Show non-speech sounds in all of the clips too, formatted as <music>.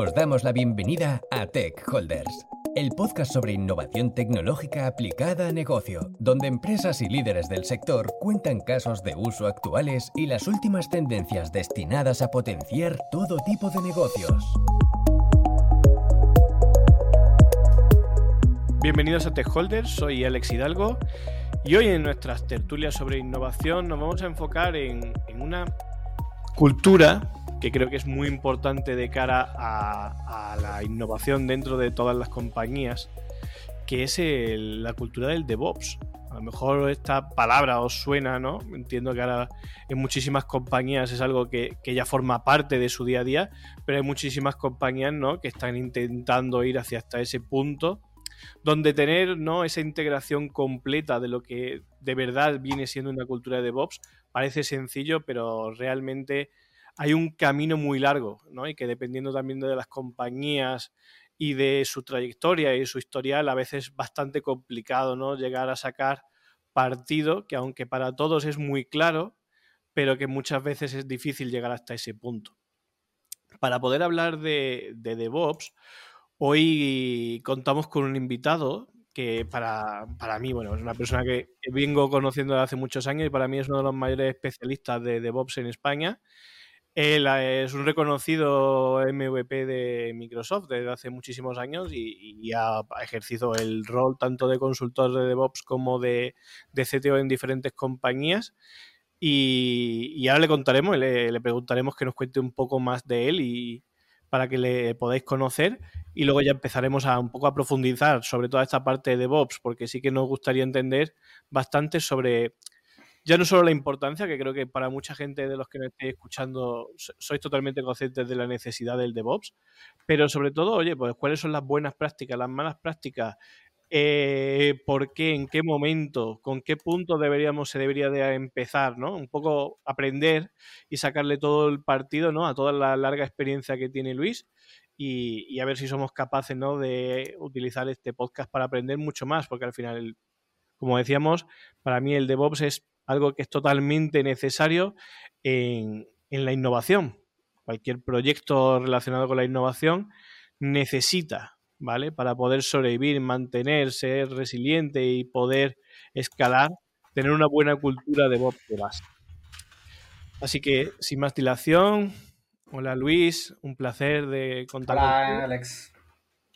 Os damos la bienvenida a Tech Holders, el podcast sobre innovación tecnológica aplicada a negocio, donde empresas y líderes del sector cuentan casos de uso actuales y las últimas tendencias destinadas a potenciar todo tipo de negocios. Bienvenidos a Tech Holders, soy Alex Hidalgo y hoy en nuestras tertulias sobre innovación nos vamos a enfocar en, en una cultura que creo que es muy importante de cara a, la innovación dentro de todas las compañías, que es la cultura del DevOps. A lo mejor esta palabra os suena, ¿no? Entiendo que ahora en muchísimas compañías es algo que, ya forma parte de su día a día, pero hay muchísimas compañías, ¿no? Que están intentando ir hacia hasta ese punto donde tener ¿no? esa integración completa de lo que de verdad viene siendo una cultura de DevOps parece sencillo, pero realmente hay un camino muy largo, ¿no? Y que dependiendo también de las compañías y de su trayectoria y su historial, a veces es bastante complicado, ¿no? Llegar a sacar partido, que aunque para todos es muy claro, pero que muchas veces es difícil llegar hasta ese punto. Para poder hablar de, DevOps, hoy contamos con un invitado que para, mí, bueno, es una persona que vengo conociendo desde hace muchos años y para mí es uno de los mayores especialistas de DevOps en España él es un reconocido MVP de Microsoft desde hace muchísimos años y, ha ejercido el rol tanto de consultor de DevOps como de, CTO en diferentes compañías. Y, ahora le contaremos, le, le, preguntaremos que nos cuente un poco más de él y para que le podáis conocer y luego ya empezaremos a un poco a profundizar sobre toda esta parte de DevOps porque sí que nos gustaría entender bastante sobre ya no solo la importancia, que creo que para mucha gente de los que me estéis escuchando sois totalmente conscientes de la necesidad del DevOps, pero sobre todo, oye, pues cuáles son las buenas prácticas, las malas prácticas, eh, por qué, en qué momento, con qué punto deberíamos, se debería de empezar, ¿no? Un poco aprender y sacarle todo el partido, ¿no? A toda la larga experiencia que tiene Luis y, y a ver si somos capaces, ¿no? De utilizar este podcast para aprender mucho más, porque al final, como decíamos, para mí el DevOps es algo que es totalmente necesario en, la innovación. Cualquier proyecto relacionado con la innovación necesita, ¿vale? Para poder sobrevivir, mantenerse, ser resiliente y poder escalar, tener una buena cultura de DevOps de base. Así que, sin más dilación, hola Luis, un placer de contar Hola Alex,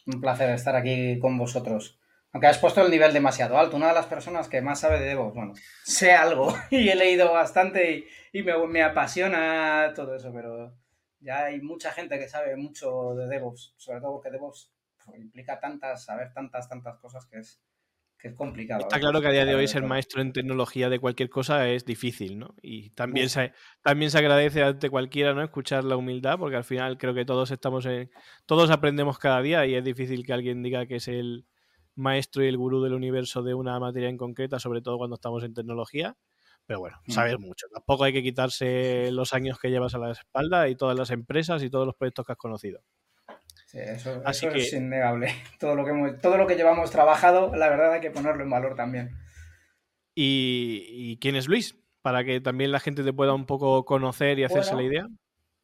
un placer estar aquí con vosotros. Aunque has puesto el nivel demasiado alto. Una de las personas que más sabe de DevOps, bueno, sé algo <laughs> y he leído bastante y, me, apasiona todo eso, pero ya hay mucha gente que sabe mucho de DevOps, sobre todo porque DevOps pues, implica tantas, saber tantas, tantas cosas que es, que es complicado. Está claro que a día de hoy ser maestro en tecnología de cualquier cosa es difícil, ¿no? Y también se, también se agradece ante cualquiera, ¿no? Escuchar la humildad, porque al final creo que todos estamos en, todos aprendemos cada día y es difícil que alguien diga que es el maestro y el gurú del universo de una materia en concreta, sobre todo cuando estamos en tecnología. Pero bueno, sabes mucho. Tampoco hay que quitarse los años que llevas a la espalda y todas las empresas y todos los proyectos que has conocido. Sí, eso, es innegable. <laughs> Todo lo, que todo lo que llevamos trabajado, la verdad hay que ponerlo en valor también. ¿Y, quién es Luis? Para que también la gente te pueda un poco conocer y hacerse la idea.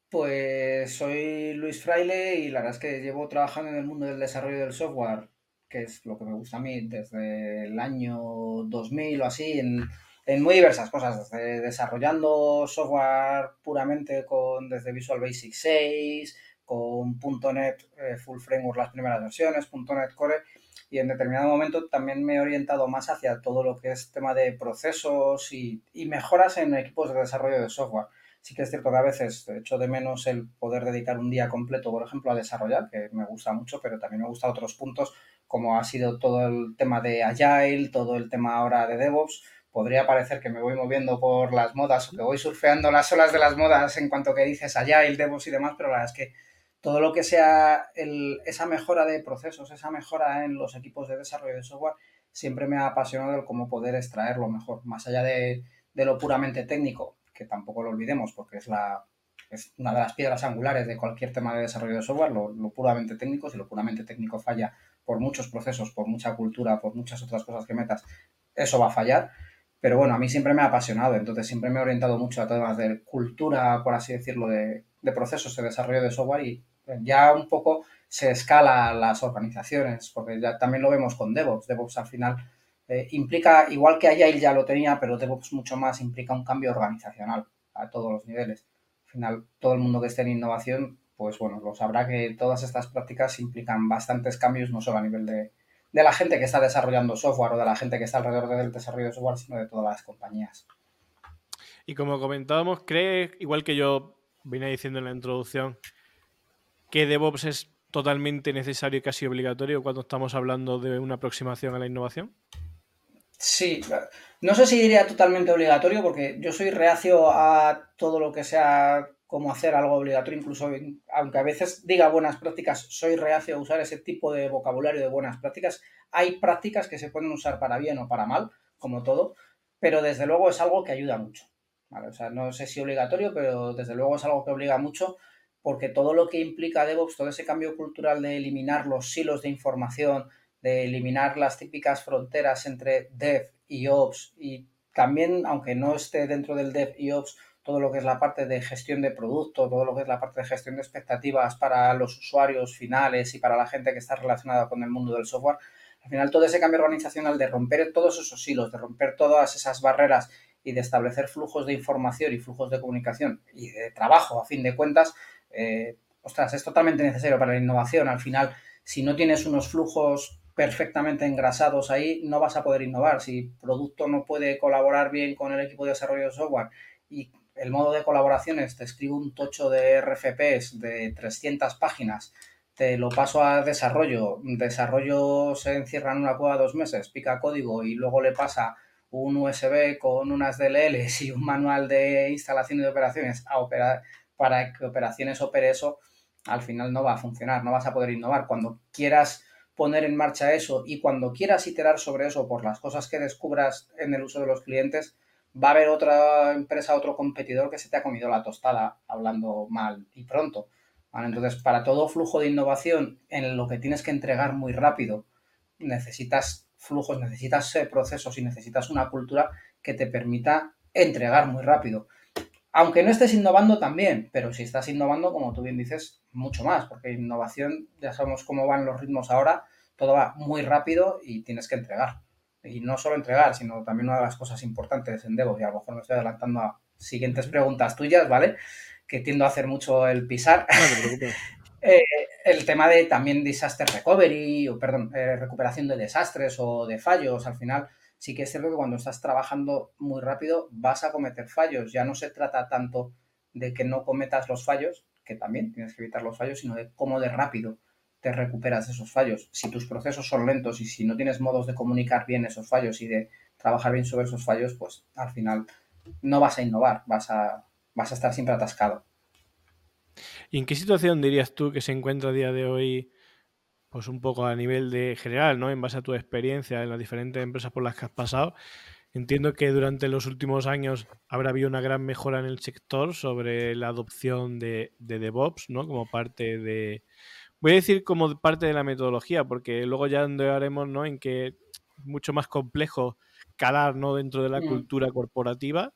Pues soy Luis Fraile y la verdad es que llevo trabajando en el mundo del desarrollo del software que es lo que me gusta a mí desde el año 2000 o así, en, en muy diversas cosas, desde desarrollando software puramente con desde Visual Basic 6, con .NET eh, Full Framework las primeras versiones, .NET Core, y en determinado momento también me he orientado más hacia todo lo que es tema de procesos y, y mejoras en equipos de desarrollo de software. Sí que es cierto que a veces echo de menos el poder dedicar un día completo, por ejemplo, a desarrollar, que me gusta mucho, pero también me gusta otros puntos como ha sido todo el tema de Agile, todo el tema ahora de DevOps, podría parecer que me voy moviendo por las modas o que voy surfeando las olas de las modas en cuanto que dices Agile, DevOps y demás, pero la verdad es que todo lo que sea esa mejora de procesos, esa mejora en los equipos de desarrollo de software, siempre me ha apasionado el cómo poder extraerlo mejor, más allá de, lo puramente técnico, que tampoco lo olvidemos porque es la, es una de las piedras angulares de cualquier tema de desarrollo de software, lo, lo, puramente técnico. Si lo puramente técnico falla por muchos procesos, por mucha cultura, por muchas otras cosas que metas, eso va a fallar. Pero bueno, a mí siempre me ha apasionado, entonces siempre me he orientado mucho a temas de cultura, por así decirlo, de, procesos de desarrollo de software y Ya un poco se escala las organizaciones, porque ya también lo vemos con DevOps. DevOps al final eh, implica, igual que Agile ya lo tenía, pero DevOps mucho más implica un cambio organizacional a todos los niveles. Al final, todo el mundo que esté en innovación, pues bueno, lo sabrá que todas estas prácticas implican bastantes cambios, no solo a nivel de, de la gente que está desarrollando software o de la gente que está alrededor del desarrollo de software, sino de todas las compañías. Y como comentábamos, ¿crees, igual que yo vine diciendo en la introducción, que DevOps es totalmente necesario y casi obligatorio cuando estamos hablando de una aproximación a la innovación? Sí, no sé si diría totalmente obligatorio porque yo soy reacio a todo lo que sea como hacer algo obligatorio, incluso aunque a veces diga buenas prácticas, soy reacio a usar ese tipo de vocabulario de buenas prácticas. Hay prácticas que se pueden usar para bien o para mal, como todo, pero desde luego es algo que ayuda mucho. O sea, no sé si obligatorio, pero desde luego es algo que obliga mucho porque todo lo que implica DevOps, todo ese cambio cultural de eliminar los silos de información, de eliminar las típicas fronteras entre Dev y Ops y también, aunque no esté dentro del Dev y Ops, todo lo que es la parte de gestión de producto, todo lo que es la parte de gestión de expectativas para los usuarios finales y para la gente que está relacionada con el mundo del software. Al final, todo ese cambio organizacional de romper todos esos hilos, de romper todas esas barreras y de establecer flujos de información y flujos de comunicación y de trabajo, a fin de cuentas, eh, ostras, es totalmente necesario para la innovación. Al final, si no tienes unos flujos perfectamente engrasados ahí, no vas a poder innovar. Si producto no puede colaborar bien con el equipo de desarrollo de software y el modo de colaboración es te escribo un tocho de RFPs de 300 páginas, te lo paso a desarrollo, desarrollo se encierra en una cueva dos meses, pica código y luego le pasa un USB con unas DLLs y un manual de instalación y de operaciones a operar para que operaciones opere eso, al final no va a funcionar, no vas a poder innovar. Cuando quieras poner en marcha eso y cuando quieras iterar sobre eso por las cosas que descubras en el uso de los clientes, va a haber otra empresa, otro competidor que se te ha comido la tostada hablando mal y pronto. Entonces, para todo flujo de innovación en lo que tienes que entregar muy rápido, necesitas flujos, necesitas procesos y necesitas una cultura que te permita entregar muy rápido aunque no estés innovando también, pero si estás innovando, como tú bien dices, mucho más, porque innovación, ya sabemos cómo van los ritmos ahora, todo va muy rápido y tienes que entregar. Y no solo entregar, sino también una de las cosas importantes en Devo, y a lo mejor me estoy adelantando a siguientes preguntas tuyas, ¿vale? Que tiendo a hacer mucho el pisar. <laughs> eh, el tema de también disaster recovery, o perdón, eh, recuperación de desastres o de fallos, al final sí que es cierto que cuando estás trabajando muy rápido vas a cometer fallos. Ya no se trata tanto de que no cometas los fallos, que también tienes que evitar los fallos, sino de cómo de rápido te recuperas esos fallos. Si tus procesos son lentos y si no tienes modos de comunicar bien esos fallos y de trabajar bien sobre esos fallos, pues al final no vas a innovar, vas a, vas a estar siempre atascado. ¿Y en qué situación dirías tú que se encuentra a día de hoy pues un poco a nivel de general, ¿no? En base a tu experiencia en las diferentes empresas por las que has pasado, entiendo que durante los últimos años habrá habido una gran mejora en el sector sobre la adopción de, de DevOps, ¿no? Como parte de, voy a decir como parte de la metodología, porque luego ya haremos, ¿no? En que es mucho más complejo calar, ¿no? Dentro de la mm. cultura corporativa,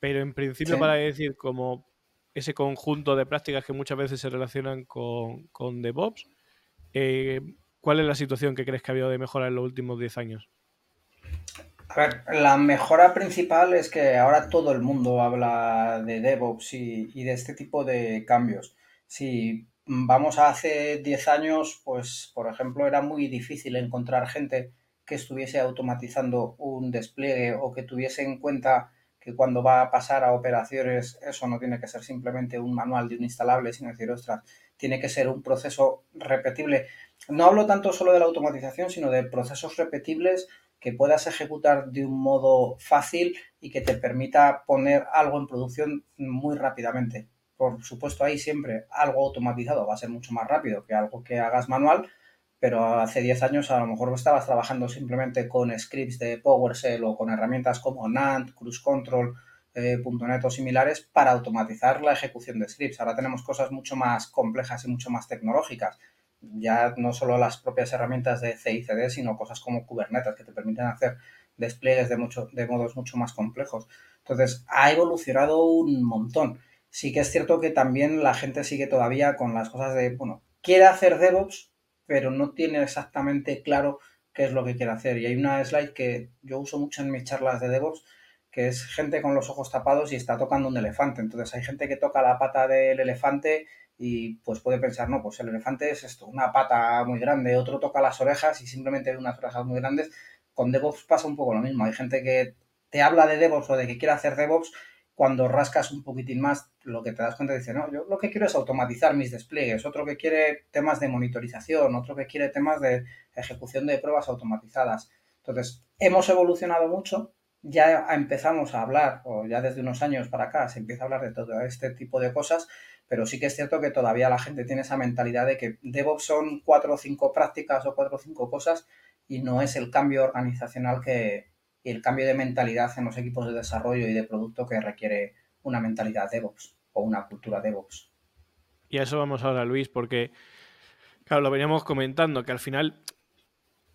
pero en principio para decir como ese conjunto de prácticas que muchas veces se relacionan con, con DevOps, eh, ¿Cuál es la situación que crees que ha habido de mejora en los últimos 10 años? A ver, la mejora principal es que ahora todo el mundo habla de DevOps y, de este tipo de cambios. Si vamos a hace 10 años, pues por ejemplo era muy difícil encontrar gente que estuviese automatizando un despliegue o que tuviese en cuenta que cuando va a pasar a operaciones eso no tiene que ser simplemente un manual de un instalable, sino decir, ostras, tiene que ser un proceso repetible. No hablo tanto solo de la automatización, sino de procesos repetibles que puedas ejecutar de un modo fácil y que te permita poner algo en producción muy rápidamente. Por supuesto, ahí siempre algo automatizado va a ser mucho más rápido que algo que hagas manual, pero hace 10 años a lo mejor estabas trabajando simplemente con scripts de PowerShell o con herramientas como NAND, Cruise Control, eh, .NET o similares para automatizar la ejecución de scripts. Ahora tenemos cosas mucho más complejas y mucho más tecnológicas. Ya no solo las propias herramientas de CICD, sino cosas como Kubernetes que te permiten hacer despliegues de, mucho, de modos mucho más complejos. Entonces, ha evolucionado un montón. Sí que es cierto que también la gente sigue todavía con las cosas de, bueno, quiere hacer DevOps, pero no tiene exactamente claro qué es lo que quiere hacer. Y hay una slide que yo uso mucho en mis charlas de DevOps, que es gente con los ojos tapados y está tocando un elefante. Entonces hay gente que toca la pata del elefante y pues puede pensar, no, pues el elefante es esto, una pata muy grande, otro toca las orejas y simplemente ve unas orejas muy grandes. Con DevOps pasa un poco lo mismo. Hay gente que te habla de DevOps o de que quiere hacer DevOps cuando rascas un poquitín más, lo que te das cuenta dice, no, yo lo que quiero es automatizar mis despliegues, otro que quiere temas de monitorización, otro que quiere temas de ejecución de pruebas automatizadas. Entonces, hemos evolucionado mucho, ya empezamos a hablar, o ya desde unos años para acá se empieza a hablar de todo este tipo de cosas, pero sí que es cierto que todavía la gente tiene esa mentalidad de que DevOps son cuatro o cinco prácticas o cuatro o cinco cosas y no es el cambio organizacional que, y el cambio de mentalidad en los equipos de desarrollo y de producto que requiere una mentalidad DevOps o una cultura DevOps. Y a eso vamos ahora, Luis, porque, claro, lo veníamos comentando, que al final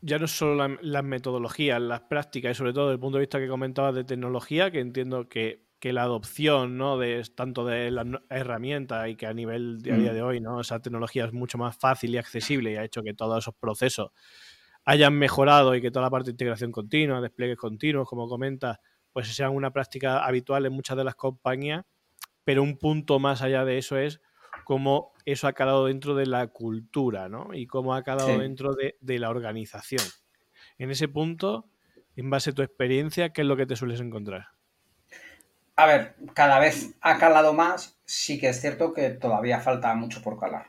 ya no solo las metodologías, las prácticas y sobre todo desde el punto de vista que comentabas de tecnología, que entiendo que, la adopción ¿no? de tanto de las herramientas y que a nivel de a día mm. de hoy ¿no? esa tecnología es mucho más fácil y accesible y ha hecho que todos esos procesos hayan mejorado y que toda la parte de integración continua, despliegues continuos, como comentas, pues sean una práctica habitual en muchas de las compañías, pero un punto más allá de eso es cómo eso ha calado dentro de la cultura, ¿no? Y cómo ha calado dentro de, la organización. En ese punto, en base a tu experiencia, ¿qué es lo que te sueles encontrar? A ver, cada vez ha calado más, sí que es cierto que todavía falta mucho por calar.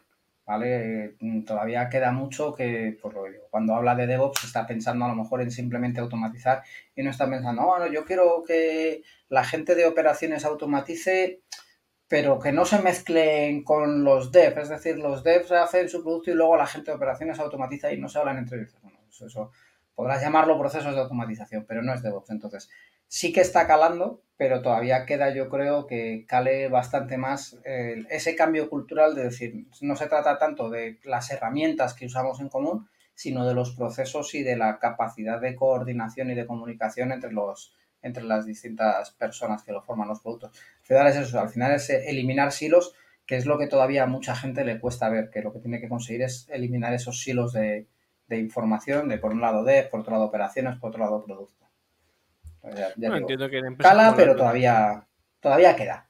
¿Vale? Mm, todavía queda mucho que, por lo cuando habla de DevOps está pensando a lo mejor en simplemente automatizar y no está pensando, bueno, yo quiero que la gente de operaciones automatice, pero que no se mezclen con los devs, es decir, los devs hacen su producto y luego la gente de operaciones automatiza y no se hablan entre ellos. Bueno, eso, eso podrás llamarlo procesos de automatización, pero no es DevOps. Entonces, sí que está calando, pero todavía queda, yo creo, que cale bastante más ese cambio cultural de decir, no se trata tanto de las herramientas que usamos en común, sino de los procesos y de la capacidad de coordinación y de comunicación entre los entre las distintas personas que lo forman los productos. Al final es eso, al final es eliminar silos, que es lo que todavía a mucha gente le cuesta ver, que lo que tiene que conseguir es eliminar esos silos de, de información, de por un lado de, por otro lado operaciones, por otro lado producto no, entiendo que en cala, pero todavía, todavía queda.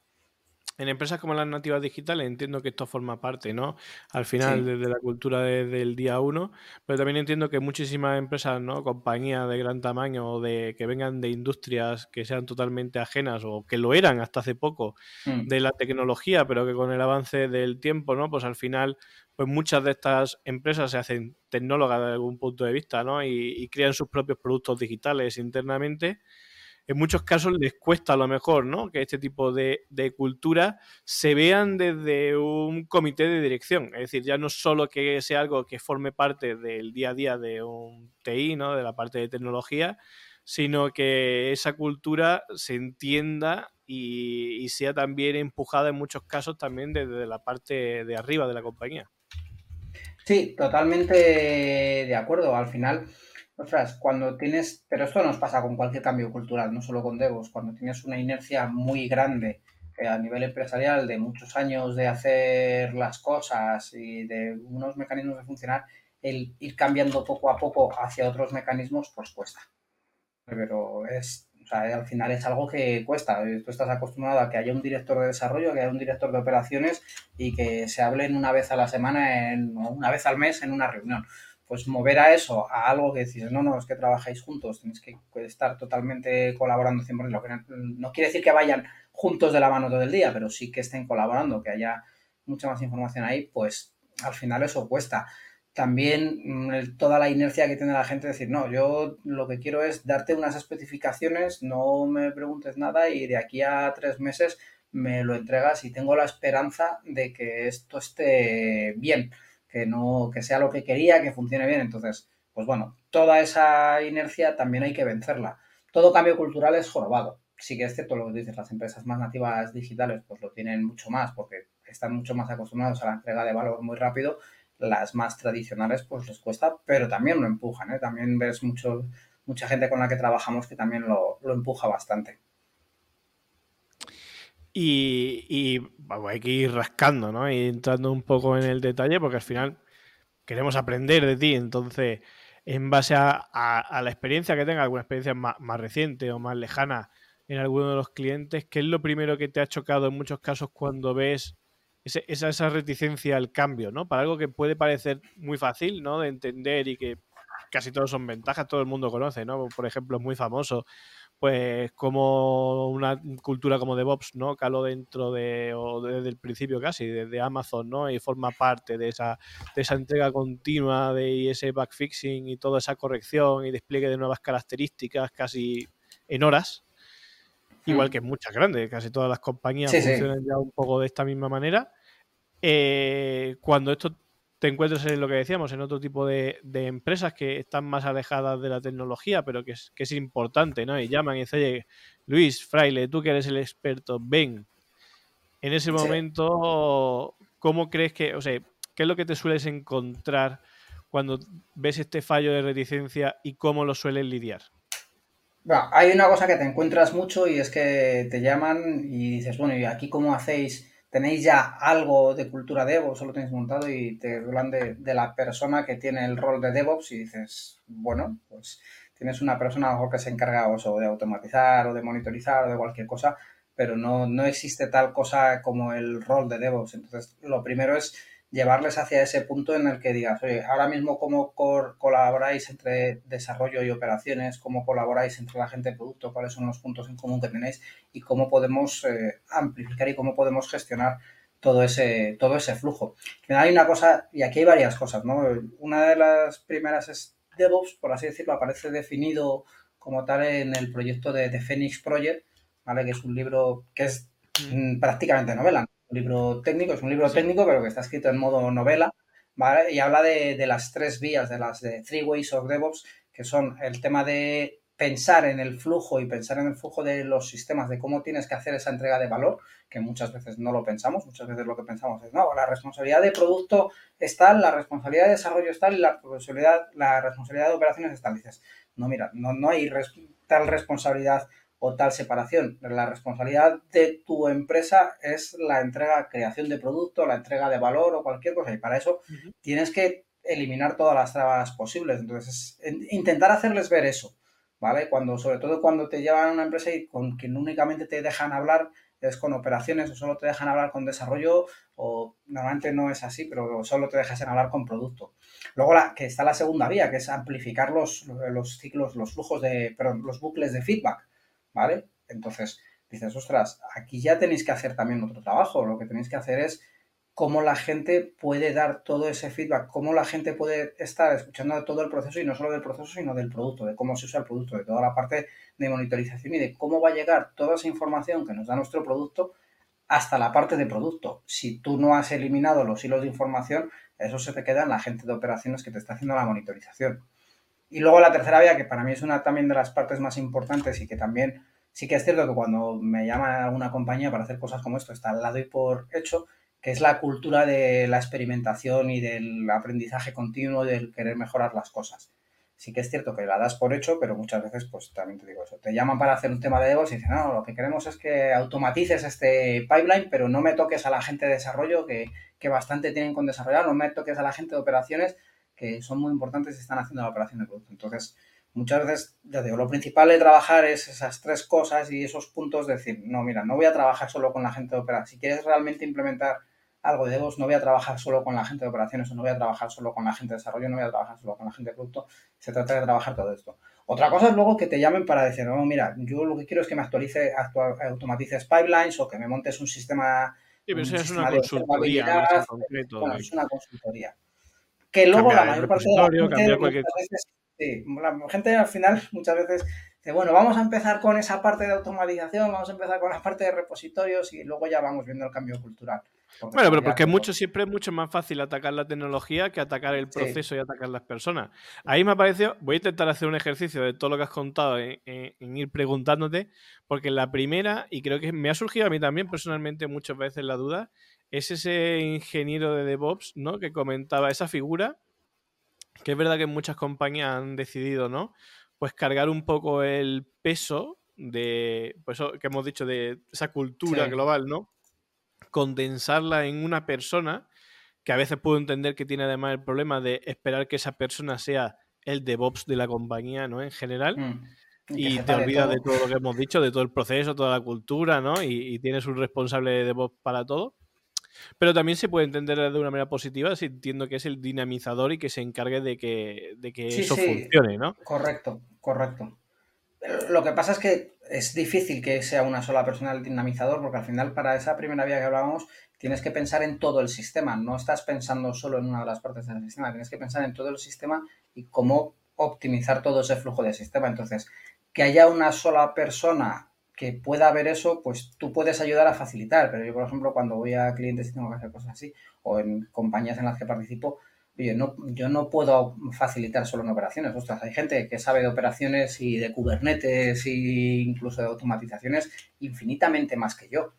En empresas como las nativas digitales entiendo que esto forma parte, ¿no? Al final de desde la cultura del día uno, pero también entiendo que muchísimas empresas, ¿no? Compañías de gran tamaño o de que vengan de industrias que sean totalmente ajenas o que lo eran hasta hace poco mm. de la tecnología, pero que con el avance del tiempo, ¿no? Pues al final, pues muchas de estas empresas se hacen tecnólogas de algún punto de vista, ¿no? y crean sus propios productos digitales internamente en muchos casos les cuesta a lo mejor, ¿no? Que este tipo de, cultura se vean desde un comité de dirección. Es decir, ya no solo que sea algo que forme parte del día a día de un TI, ¿no? De la parte de tecnología, sino que esa cultura se entienda y, y sea también empujada en muchos casos también desde la parte de arriba de la compañía. Sí, totalmente de acuerdo. Al final Ostras, cuando tienes, pero esto nos pasa con cualquier cambio cultural, no solo con Devos, cuando tienes una inercia muy grande eh, a nivel empresarial de muchos años de hacer las cosas y de unos mecanismos de funcionar, el ir cambiando poco a poco hacia otros mecanismos, pues cuesta. Pero es, sea, al final es algo que cuesta. Tú estás acostumbrado a que haya un director de desarrollo, que haya un director de operaciones y que se hablen una vez a la semana o una vez al mes en una reunión pues mover a eso, a algo que decís, no, no, es que trabajáis juntos, tenéis que estar totalmente colaborando 100%. Lo que no, quiere decir que vayan juntos de la mano todo el día, pero sí que estén colaborando, que haya mucha más información ahí, pues al final eso cuesta. También mm, toda la inercia que tiene la gente de decir, no, yo lo que quiero es darte unas especificaciones, no me preguntes nada y de aquí a tres meses me lo entregas y tengo la esperanza de que esto esté bien que no, que sea lo que quería, que funcione bien. Entonces, pues bueno, toda esa inercia también hay que vencerla. Todo cambio cultural es jorobado. Sí que es cierto lo que dices, las empresas más nativas digitales pues lo tienen mucho más porque están mucho más acostumbrados a la entrega de valor muy rápido. Las más tradicionales pues les cuesta, pero también lo empujan. ¿eh? También ves mucho, mucha gente con la que trabajamos que también lo, lo empuja bastante. Y, hay que ir rascando, ¿no? Y entrando un poco en el detalle, porque al final queremos aprender de ti. Entonces, en base a, la experiencia que tenga, alguna experiencia más, reciente o más lejana en alguno de los clientes, ¿qué es lo primero que te ha chocado en muchos casos cuando ves esa, esa reticencia al cambio, ¿no? Para algo que puede parecer muy fácil, ¿no? De entender y que casi todos son ventajas, todo el mundo conoce, ¿no? Por ejemplo, es muy famoso, pues como una cultura como DevOps, ¿no? Caló dentro de, o desde el principio casi, desde Amazon, ¿no? Y forma parte de esa, de esa entrega continua de ese backfixing y toda esa corrección y despliegue de nuevas características casi en horas. Igual mm. que muchas grandes, casi todas las compañías funcionan ya un poco de esta misma manera. Eh, cuando esto te encuentras en lo que decíamos, en otro tipo de, empresas que están más alejadas de la tecnología, pero que es, que es importante, ¿no? Y llaman y dicen, oye, Luis, Fraile, tú que eres el experto, ven. En ese momento, ¿cómo crees que, o sea, qué es lo que te sueles encontrar cuando ves este fallo de reticencia y cómo lo sueles lidiar? hay una cosa que te encuentras mucho y es que te llaman y dices, bueno, ¿y aquí cómo hacéis? Tenéis ya algo de cultura DevOps, solo tenéis montado y te hablan de, la persona que tiene el rol de DevOps y dices, bueno, pues tienes una persona a que se encarga o de automatizar o de monitorizar o de cualquier cosa, pero no, no existe tal cosa como el rol de DevOps. Entonces, lo primero es llevarles hacia ese punto en el que digas, oye, ahora mismo cómo colaboráis entre desarrollo y operaciones, cómo colaboráis entre la gente de producto, cuáles son los puntos en común que tenéis y cómo podemos eh, amplificar y cómo podemos gestionar todo ese, todo ese flujo. Hay una cosa, y aquí hay varias cosas, ¿no? Una de las primeras es DevOps, por así decirlo, aparece definido como tal en el proyecto de, The Phoenix Project, ¿vale? Que es un libro que es mm, prácticamente novela, un libro técnico, es un libro técnico, pero que está escrito en modo novela, ¿vale? Y habla de, de, las tres vías, de las de Three Ways of DevOps, que son el tema de pensar en el flujo y pensar en el flujo de los sistemas, de cómo tienes que hacer esa entrega de valor, que muchas veces no lo pensamos, muchas veces lo que pensamos es, no, la responsabilidad de producto es tal, la responsabilidad de desarrollo es tal y la responsabilidad, la responsabilidad de operaciones es tal. Dices, no, mira, no, no hay tal responsabilidad o tal separación. La responsabilidad de tu empresa es la entrega, creación de producto, la entrega de valor o cualquier cosa. Y para eso tienes que eliminar todas las trabas posibles. Entonces, intentar hacerles ver eso, ¿vale? Cuando, sobre todo cuando te llevan a una empresa y con quien únicamente te dejan hablar es con operaciones o solo te dejan hablar con desarrollo o normalmente no es así, pero solo te dejas en hablar con producto. Luego la, que está la segunda vía, que es amplificar los, los ciclos, los flujos de, perdón, los bucles de feedback. ¿Vale? Entonces dices, ostras, aquí ya tenéis que hacer también otro trabajo. Lo que tenéis que hacer es cómo la gente puede dar todo ese feedback, cómo la gente puede estar escuchando todo el proceso y no solo del proceso, sino del producto, de cómo se usa el producto, de toda la parte de monitorización y de cómo va a llegar toda esa información que nos da nuestro producto hasta la parte de producto. Si tú no has eliminado los hilos de información, eso se te queda en la gente de operaciones que te está haciendo la monitorización. Y luego la tercera vía, que para mí es una también de las partes más importantes y que también sí que es cierto que cuando me llama alguna compañía para hacer cosas como esto, está al lado y por hecho, que es la cultura de la experimentación y del aprendizaje continuo, del querer mejorar las cosas. Sí que es cierto que la das por hecho, pero muchas veces, pues también te digo eso, te llaman para hacer un tema de DevOps y dicen, no, lo que queremos es que automatices este pipeline, pero no me toques a la gente de desarrollo, que, que bastante tienen con desarrollar, no me toques a la gente de operaciones, que son muy importantes y están haciendo la operación de producto. Entonces, muchas veces, ya digo, lo principal de trabajar es esas tres cosas y esos puntos de decir, no, mira, no voy a trabajar solo con la gente de operaciones. Si quieres realmente implementar algo de DevOps, no voy a trabajar solo con la gente de operaciones o no voy a trabajar solo con la gente de desarrollo, no voy a trabajar solo con la gente de producto. Se trata de trabajar todo esto. Otra cosa es luego que te llamen para decir, no, mira, yo lo que quiero es que me actualice, automatices pipelines o que me montes un sistema. Sí, pero eso es una consultoría. es una consultoría que luego la mayor parte de la gente, la gente al final muchas veces dice, bueno, vamos a empezar con esa parte de automatización, vamos a empezar con la parte de repositorios y luego ya vamos viendo el cambio cultural. bueno, pero porque mucho, siempre es mucho más fácil atacar la tecnología que atacar el proceso y atacar las personas. Ahí me ha parecido, voy a intentar hacer un ejercicio de todo lo que has contado en, en, ir preguntándote, porque la primera, y creo que me ha surgido a mí también personalmente muchas veces la duda, es ese ingeniero de DevOps, ¿no? Que comentaba esa figura, que es verdad que muchas compañías han decidido, ¿no? Pues cargar un poco el peso de, pues que hemos dicho, de esa cultura global, ¿no? Condensarla en una persona, que a veces puedo entender que tiene además el problema de esperar que esa persona sea el DevOps de la compañía, ¿no? En general. Mm. Y, te olvidas de todo lo que hemos dicho, de todo el proceso, toda la cultura, ¿no? Y, y tienes un responsable de DevOps para todo. Pero también se puede entender de una manera positiva si entiendo que es el dinamizador y que se encargue de que, de que eso funcione, ¿no? Correcto, correcto. Lo que pasa es que es difícil que sea una sola persona el dinamizador, porque al final, para esa primera vía que hablábamos, tienes que pensar en todo el sistema. No estás pensando solo en una de las partes del sistema, tienes que pensar en todo el sistema y cómo optimizar todo ese flujo de sistema. Entonces, que haya una sola persona que pueda ver eso, pues tú puedes ayudar a facilitar. Pero yo, por ejemplo, cuando voy a clientes y tengo que hacer cosas así, o en compañías en las que participo, oye, no, yo no puedo facilitar solo en operaciones. Ostras, hay gente que sabe de operaciones y de Kubernetes e incluso de automatizaciones infinitamente más que yo,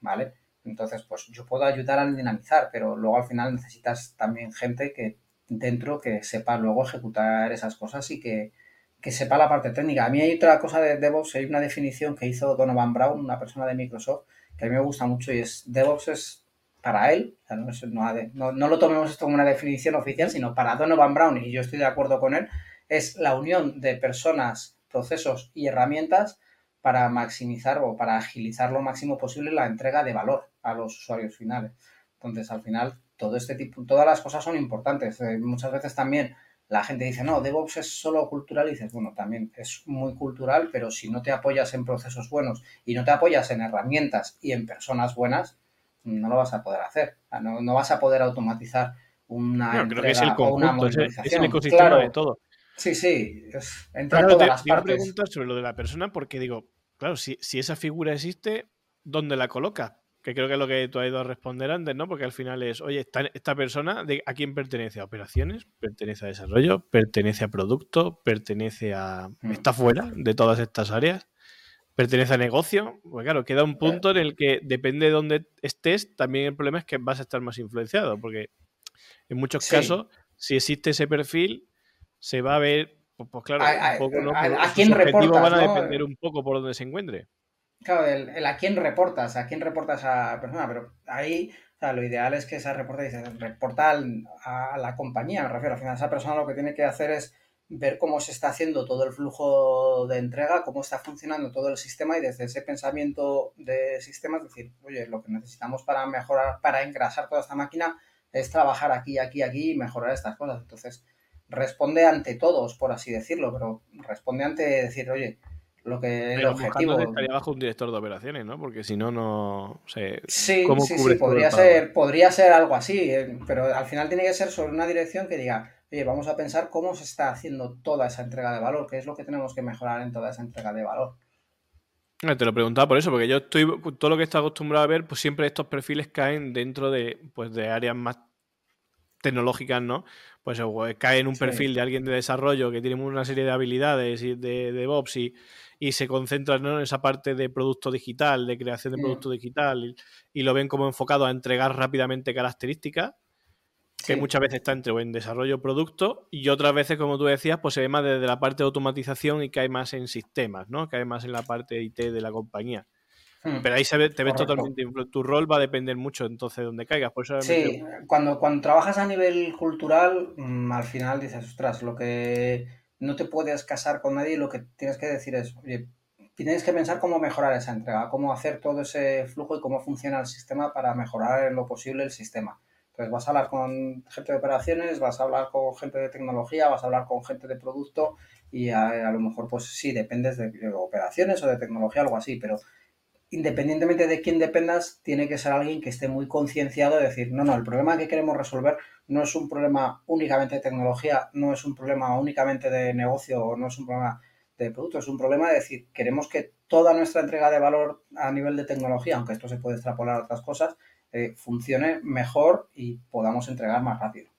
¿vale? Entonces, pues yo puedo ayudar a dinamizar, pero luego al final necesitas también gente que dentro que sepa luego ejecutar esas cosas y que, que sepa la parte técnica. A mí hay otra cosa de DevOps, hay una definición que hizo Donovan Brown, una persona de Microsoft, que a mí me gusta mucho y es DevOps es para él, no, lo tomemos esto como una definición oficial, sino para Donovan Brown, y yo estoy de acuerdo con él, es la unión de personas, procesos y herramientas para maximizar o para agilizar lo máximo posible la entrega de valor a los usuarios finales. Entonces, al final, todo este tipo, todas las cosas son importantes. Eh, muchas veces también la gente dice, no, DevOps es solo cultural y dices, bueno, también es muy cultural, pero si no te apoyas en procesos buenos y no te apoyas en herramientas y en personas buenas, no lo vas a poder hacer. No, vas a poder automatizar una creo que es el conjunto, es, el ecosistema de todo. Sí, sí, es, entra todas las partes. preguntar sobre lo de la persona porque digo, claro, si, si esa figura existe, ¿dónde la colocas? Que creo que es lo que tú has ido a responder antes, ¿no? Porque al final es, oye, esta, esta persona, de, ¿a quién pertenece? ¿A operaciones? ¿Pertenece a desarrollo? ¿Pertenece a producto? ¿Pertenece a... Mm. ¿Está fuera de todas estas áreas? ¿Pertenece a negocio? Pues claro, queda un punto en el que depende de dónde estés, también el problema es que vas a estar más influenciado, porque en muchos casos, si existe ese perfil, se va a ver, pues, pues claro, un poco, ¿no? ¿A, quién reportas, van a depender un poco por donde se encuentre. Claro, el, a quién reportas, a quién reportas a persona, pero ahí lo ideal es que esa reporte dice, reporta a la compañía, me refiero, al final esa persona lo que tiene que hacer es ver cómo se está haciendo todo el flujo de entrega, cómo está funcionando todo el sistema y desde ese pensamiento de sistemas decir, oye, lo que necesitamos para mejorar, para engrasar toda esta máquina es trabajar aquí, aquí, aquí y mejorar estas cosas. Entonces, responde ante todos, por así decirlo, pero responde ante decir, oye, lo que el objetivo. estaría bajo un director de operaciones, ¿no? Porque si no, no sé. Sí, sí, sí, podría ser, podría ser algo así, eh, pero al final tiene que ser sobre una dirección que diga, oye, vamos a pensar cómo se está haciendo toda esa entrega de valor, qué es lo que tenemos que mejorar en toda esa entrega de valor. Eh, te lo preguntaba por eso, porque yo estoy, todo lo que estoy acostumbrado a ver, pues siempre estos perfiles caen dentro de, pues, de áreas más tecnológicas, ¿no? Pues cae en un perfil de alguien de desarrollo que tiene una serie de habilidades y de, de DevOps y, y se concentran en esa parte de producto digital, de creación de producto digital, y, lo ven como enfocado a entregar rápidamente características, que muchas veces está entre en desarrollo producto, y otras veces, como tú decías, pues se ve más desde la parte de automatización y cae más en sistemas, ¿no? Cae más en la parte IT de la compañía. Hmm. Pero ahí se ve, te ves totalmente. Tu rol va a depender mucho entonces de donde caigas. Por eso sí, cuando, cuando trabajas a nivel cultural, mm, al final dices, ostras, lo que no te puedes casar con nadie, lo que tienes que decir es, oye, tienes que pensar cómo mejorar esa entrega, cómo hacer todo ese flujo y cómo funciona el sistema para mejorar en lo posible el sistema. Entonces vas a hablar con gente de operaciones, vas a hablar con gente de tecnología, vas a hablar con gente de producto y a, lo mejor pues sí, dependes de, de operaciones o de tecnología, algo así, pero independientemente de quién dependas, tiene que ser alguien que esté muy concienciado de decir, no, no, el problema que queremos resolver no es un problema únicamente de tecnología, no es un problema únicamente de negocio o no es un problema de producto, es un problema de decir, queremos que toda nuestra entrega de valor a nivel de tecnología, aunque esto se puede extrapolar a otras cosas, eh, funcione mejor y podamos entregar más rápido.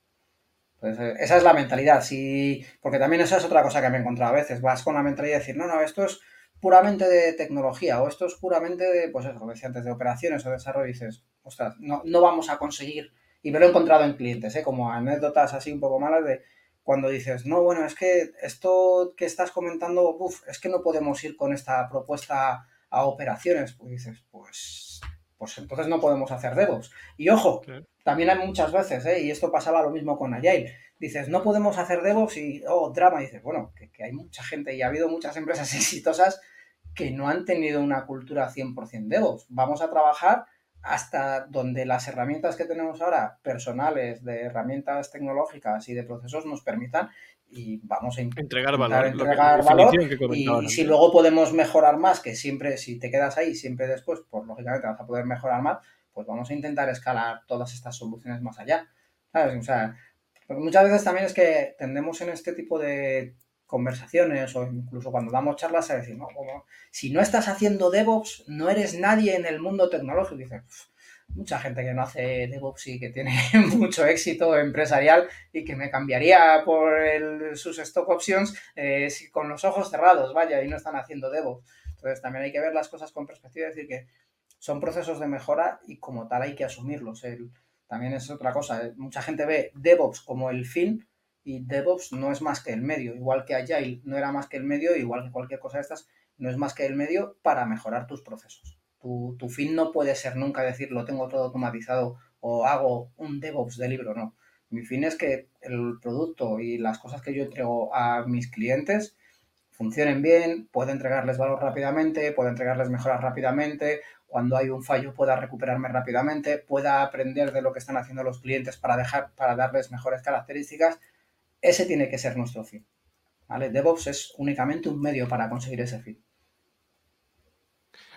Entonces, eh, esa es la mentalidad, sí, porque también esa es otra cosa que me he encontrado a veces, vas con la mentalidad de decir, no, no, esto es puramente de tecnología o esto es puramente de, pues eso, como decía antes, de operaciones o desarrollo, dices, ostras, no, no vamos a conseguir, y me lo he encontrado en clientes, ¿eh? como anécdotas así un poco malas de, cuando dices, no, bueno, es que esto que estás comentando, uf, es que no podemos ir con esta propuesta a operaciones, pues dices, pues, pues entonces no podemos hacer DevOps. Y ojo, también hay muchas veces, ¿eh? y esto pasaba lo mismo con Agile, dices, no podemos hacer DevOps y, oh, drama, y dices, bueno, que, que hay mucha gente y ha habido muchas empresas <laughs> exitosas que no han tenido una cultura 100% DevOps. Vamos a trabajar hasta donde las herramientas que tenemos ahora, personales, de herramientas tecnológicas y de procesos, nos permitan y vamos a entregar valor. Entregar valor y, si luego podemos mejorar más, que siempre, si te quedas ahí, siempre después, pues lógicamente vas a poder mejorar más, pues vamos a intentar escalar todas estas soluciones más allá. ¿Sabes? O sea, muchas veces también es que tendemos en este tipo de conversaciones o incluso cuando damos charlas a decir, no, si no estás haciendo DevOps, no eres nadie en el mundo tecnológico. dice, mucha gente que no hace DevOps y que tiene <laughs> mucho éxito empresarial y que me cambiaría por sus stock options eh, con los ojos cerrados, vaya, y no están haciendo DevOps. Entonces también hay que ver las cosas con perspectiva y decir que son procesos de mejora y como tal hay que asumirlos. también es otra cosa. Eh, mucha gente ve DevOps como el fin y DevOps no es más que el medio, igual que Agile no era más que el medio, igual que cualquier cosa de estas, no es más que el medio para mejorar tus procesos. Tu, fin no puede ser nunca decir lo tengo todo automatizado o hago un DevOps de libro, no. Mi fin es que el producto y las cosas que yo entrego a mis clientes funcionen bien, pueda entregarles valor rápidamente, pueda entregarles mejoras rápidamente, cuando hay un fallo pueda recuperarme rápidamente, pueda aprender de lo que están haciendo los clientes para dejar para darles mejores características ese tiene que ser nuestro fin. ¿vale? DevOps es únicamente un medio para conseguir ese fin.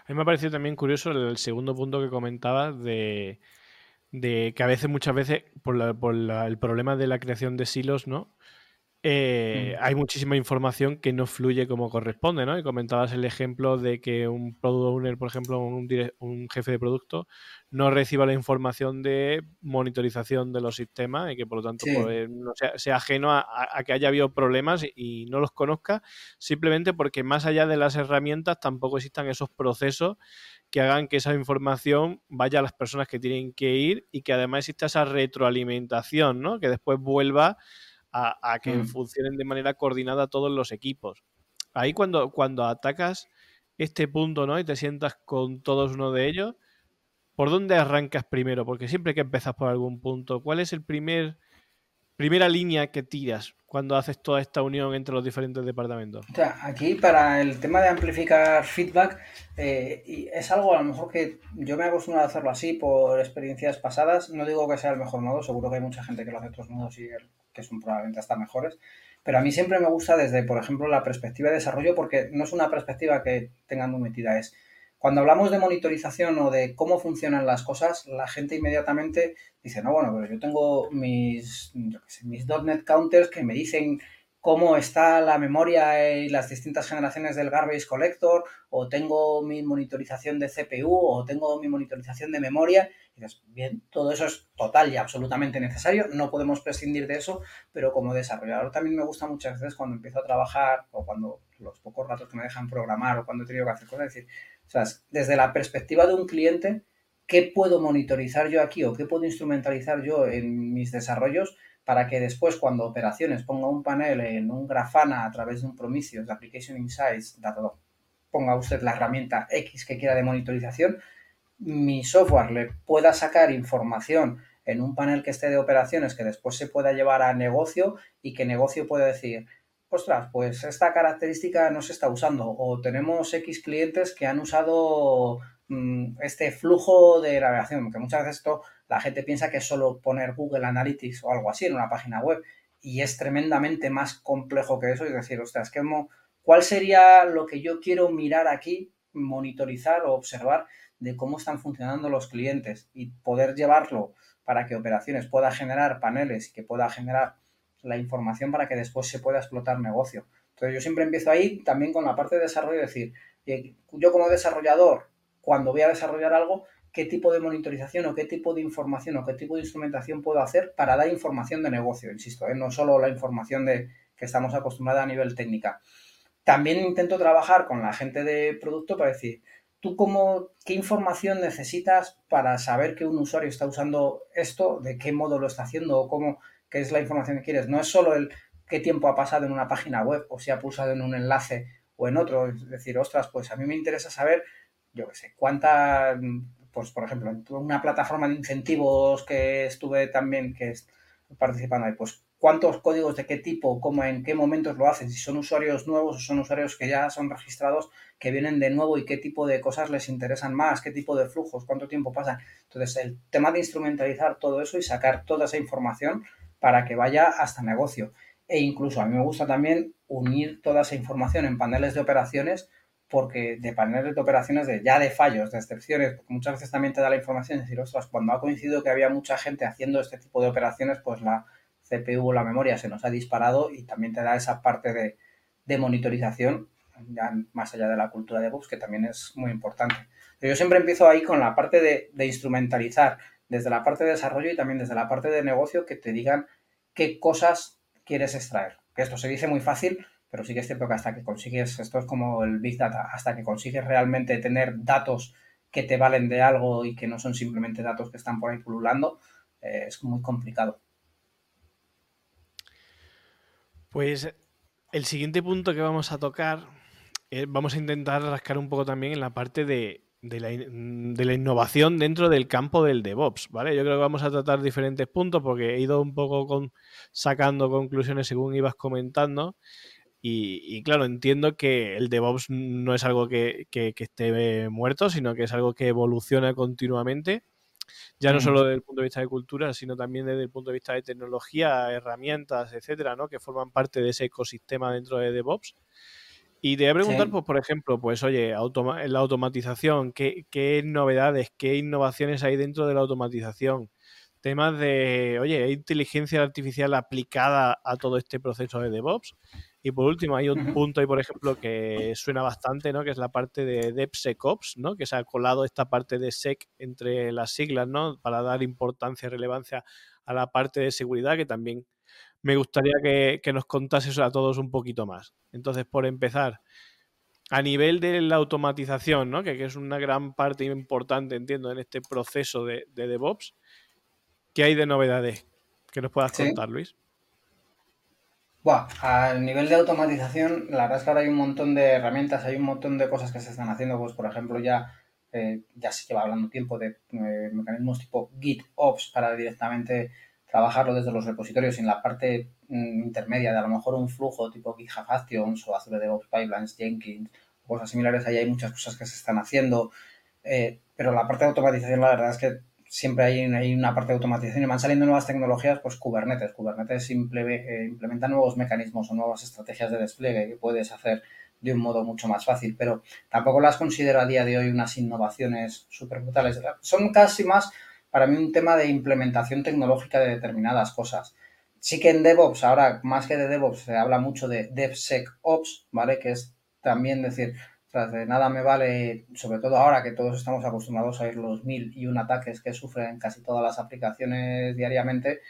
A mí me ha parecido también curioso el segundo punto que comentabas de, que a veces, muchas veces, por, el problema de la creación de silos, ¿no? Eh, hay muchísima información que no fluye como corresponde, ¿no? Y comentabas el ejemplo de que un product owner, por ejemplo, un, un, jefe de producto, no reciba la información de monitorización de los sistemas y que por lo tanto pues, no sea, ajeno a, que haya habido problemas y, no los conozca, simplemente porque más allá de las herramientas tampoco existan esos procesos que hagan que esa información vaya a las personas que tienen que ir y que además exista esa retroalimentación, ¿no? Que después vuelva a, que mm. funcionen de manera coordinada todos los equipos. Ahí cuando, cuando atacas este punto, ¿no? Y te sientas con todos uno de ellos, ¿por dónde arrancas primero? Porque siempre que empiezas por algún punto, ¿cuál es el primer primera línea que tiras cuando haces toda esta unión entre los diferentes departamentos? O sea, aquí para el tema de amplificar feedback, eh, es algo a lo mejor que yo me he acostumbrado a hacerlo así por experiencias pasadas. No digo que sea el mejor modo, seguro que hay mucha gente que lo hace otros modos y que son probablemente hasta mejores. Pero a mí siempre me gusta desde, por ejemplo, la perspectiva de desarrollo, porque no es una perspectiva que tengan muy metida, es cuando hablamos de monitorización o de cómo funcionan las cosas, la gente inmediatamente dice, no, bueno, pero yo tengo mis, mis .NET counters que me dicen cómo está la memoria y las distintas generaciones del garbage collector, o tengo mi monitorización de CPU, o tengo mi monitorización de memoria. Dices, bien, todo eso es total y absolutamente necesario, no podemos prescindir de eso, pero como desarrollador también me gusta muchas veces cuando empiezo a trabajar, o cuando los pocos ratos que me dejan programar, o cuando he tenido que hacer cosas, decir, o sea, desde la perspectiva de un cliente, ¿qué puedo monitorizar yo aquí o qué puedo instrumentalizar yo en mis desarrollos para que después cuando operaciones ponga un panel en un Grafana a través de un Prometheus de Application Insights, ponga usted la herramienta X que quiera de monitorización, mi software le pueda sacar información en un panel que esté de operaciones que después se pueda llevar a negocio y que negocio pueda decir, ostras, pues esta característica no se está usando o tenemos X clientes que han usado mm, este flujo de navegación, porque muchas veces esto la gente piensa que es solo poner Google Analytics o algo así en una página web y es tremendamente más complejo que eso. Es decir, ostras, ¿cuál sería lo que yo quiero mirar aquí, monitorizar o observar de cómo están funcionando los clientes y poder llevarlo para que operaciones pueda generar paneles y que pueda generar la información para que después se pueda explotar negocio. Entonces yo siempre empiezo ahí también con la parte de desarrollo, decir, yo como desarrollador, cuando voy a desarrollar algo, qué tipo de monitorización o qué tipo de información o qué tipo de instrumentación puedo hacer para dar información de negocio, insisto, ¿eh? no solo la información de que estamos acostumbrados a nivel técnica. También intento trabajar con la gente de producto para decir, tú cómo, qué información necesitas para saber que un usuario está usando esto, de qué modo lo está haciendo o cómo, qué es la información que quieres. No es solo el qué tiempo ha pasado en una página web o si ha pulsado en un enlace o en otro. Es decir, ostras, pues a mí me interesa saber, yo qué sé, cuánta, pues por ejemplo, en una plataforma de incentivos que estuve también, que participando ahí, pues cuántos códigos de qué tipo, cómo, en qué momentos lo hacen, si son usuarios nuevos o son usuarios que ya son registrados, que vienen de nuevo y qué tipo de cosas les interesan más, qué tipo de flujos, cuánto tiempo pasan. Entonces, el tema de instrumentalizar todo eso y sacar toda esa información para que vaya hasta negocio. E incluso a mí me gusta también unir toda esa información en paneles de operaciones porque de paneles de operaciones de ya de fallos, de excepciones, porque muchas veces también te da la información, decir, ostras, cuando ha coincidido que había mucha gente haciendo este tipo de operaciones, pues la CPU o la memoria se nos ha disparado y también te da esa parte de, de monitorización, ya más allá de la cultura de bugs, que también es muy importante. Pero yo siempre empiezo ahí con la parte de, de instrumentalizar, desde la parte de desarrollo y también desde la parte de negocio, que te digan qué cosas quieres extraer. Que esto se dice muy fácil, pero sí que es cierto que hasta que consigues, esto es como el Big Data, hasta que consigues realmente tener datos que te valen de algo y que no son simplemente datos que están por ahí pululando, eh, es muy complicado. Pues el siguiente punto que vamos a tocar, eh, vamos a intentar rascar un poco también en la parte de, de, la, de, la, innovación dentro del campo del DevOps, ¿vale? Yo creo que vamos a tratar diferentes puntos porque he ido un poco con, sacando conclusiones según ibas comentando y, claro, entiendo que el DevOps no es algo que, esté muerto, sino que es algo que evoluciona continuamente, ya no solo desde el punto de vista de cultura, sino también desde el punto de vista de tecnología, herramientas, etcétera, ¿no? que forman parte de ese ecosistema dentro de DevOps. Y te voy a preguntar, pues, por ejemplo, pues, oye, la automatización, ¿qué, ¿qué, novedades, qué innovaciones hay dentro de la automatización? Temas de, oye, ¿hay inteligencia artificial aplicada a todo este proceso de DevOps? Y por último, hay un punto ahí, por ejemplo, que suena bastante, ¿no? Que es la parte de DevSecOps, ¿no? Que se ha colado esta parte de Sec entre las siglas, ¿no? Para dar importancia y relevancia a la parte de seguridad, que también me gustaría que, nos contases a todos un poquito más. Entonces, por empezar, a nivel de la automatización, ¿no? Que, es una gran parte importante, entiendo, en este proceso de, DevOps, ¿qué hay de novedades que nos puedas contar, Luis? Bueno, a nivel de automatización, la verdad es que ahora hay un montón de herramientas, hay un montón de cosas que se están haciendo, pues por ejemplo ya, eh, ya se lleva hablando tiempo de eh, mecanismos tipo GitOps para directamente trabajarlo desde los repositorios en la parte mm, intermedia de a lo mejor un flujo tipo GitHub Actions o Azure DevOps Pipelines, Jenkins, cosas similares, ahí hay muchas cosas que se están haciendo, eh, pero la parte de automatización la verdad es que siempre hay, una parte de automatización y van saliendo nuevas tecnologías, pues Kubernetes. Kubernetes eh, implementa nuevos mecanismos o nuevas estrategias de despliegue que puedes hacer de un modo mucho más fácil, pero tampoco las considero a día de hoy unas innovaciones súper brutales. Son casi más para mí un tema de implementación tecnológica de determinadas cosas. Sí que en DevOps, ahora más que de DevOps, se habla mucho de DevSecOps, ¿vale? Que es también decir, de nada me vale, sobre todo ahora que todos estamos acostumbrados a ir los mil y un ataques que sufren casi todas las aplicaciones diariamente.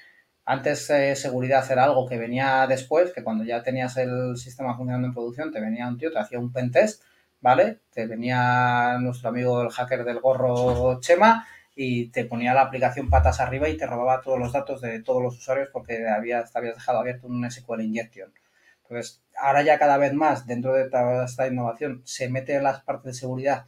Antes eh, seguridad era algo que venía después, que cuando ya tenías el sistema funcionando en producción, te venía un tío, te hacía un pentest, ¿vale? Te venía nuestro amigo el hacker del gorro Chema y te ponía la aplicación patas arriba y te robaba todos los datos de todos los usuarios porque habías, te habías dejado abierto un SQL injection. Entonces, ahora ya cada vez más dentro de toda esta innovación se mete las partes de seguridad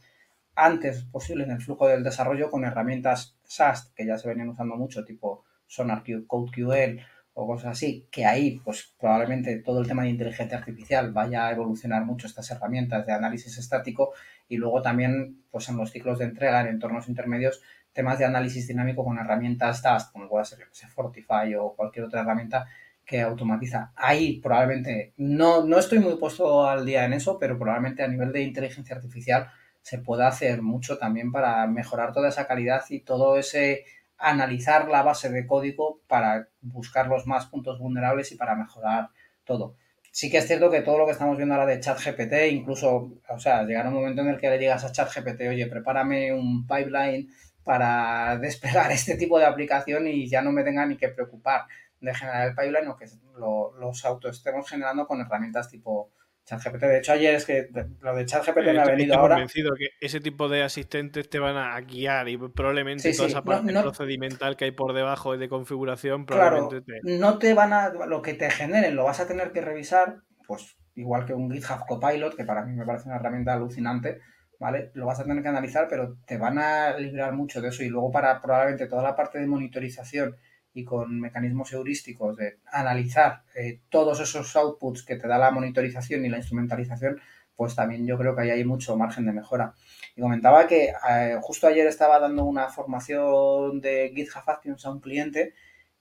antes posible en el flujo del desarrollo con herramientas SAST que ya se venían usando mucho, tipo SonarQL, CodeQL o cosas así, que ahí pues probablemente todo el tema de inteligencia artificial vaya a evolucionar mucho estas herramientas de análisis estático y luego también pues en los ciclos de entrega en entornos intermedios temas de análisis dinámico con herramientas SAST como puede ser Fortify o cualquier otra herramienta que automatiza. Ahí probablemente, no, no estoy muy puesto al día en eso, pero probablemente a nivel de inteligencia artificial se pueda hacer mucho también para mejorar toda esa calidad y todo ese analizar la base de código para buscar los más puntos vulnerables y para mejorar todo. Sí que es cierto que todo lo que estamos viendo ahora de ChatGPT, incluso, o sea, llegará un momento en el que le digas a ChatGPT, oye, prepárame un pipeline para <laughs> desplegar este tipo de aplicación y ya no me tenga ni que preocupar de generar el pipeline o que lo, los auto estemos generando con herramientas tipo ChatGPT, de hecho ayer es que lo de ChatGPT Eh, me ha estoy- venido estoy ahora. convencido que ese tipo de asistentes te van a guiar y probablemente Sí, toda sí, esa parte no- procedimental que hay por debajo de configuración Claro, probablemente te... no te van a. Lo que te generen lo vas a tener que revisar, pues igual que un GitHub Copilot, que para mí me parece una herramienta alucinante, ¿vale? Lo vas a tener que analizar, pero te van a librar mucho de eso. Y luego, para probablemente toda la parte de monitorización y con mecanismos heurísticos de analizar eh, todos esos outputs que te da la monitorización y la instrumentalización, pues también yo creo que ahí hay mucho margen de mejora. Y comentaba que eh, justo ayer estaba dando una formación de GitHub Actions a un cliente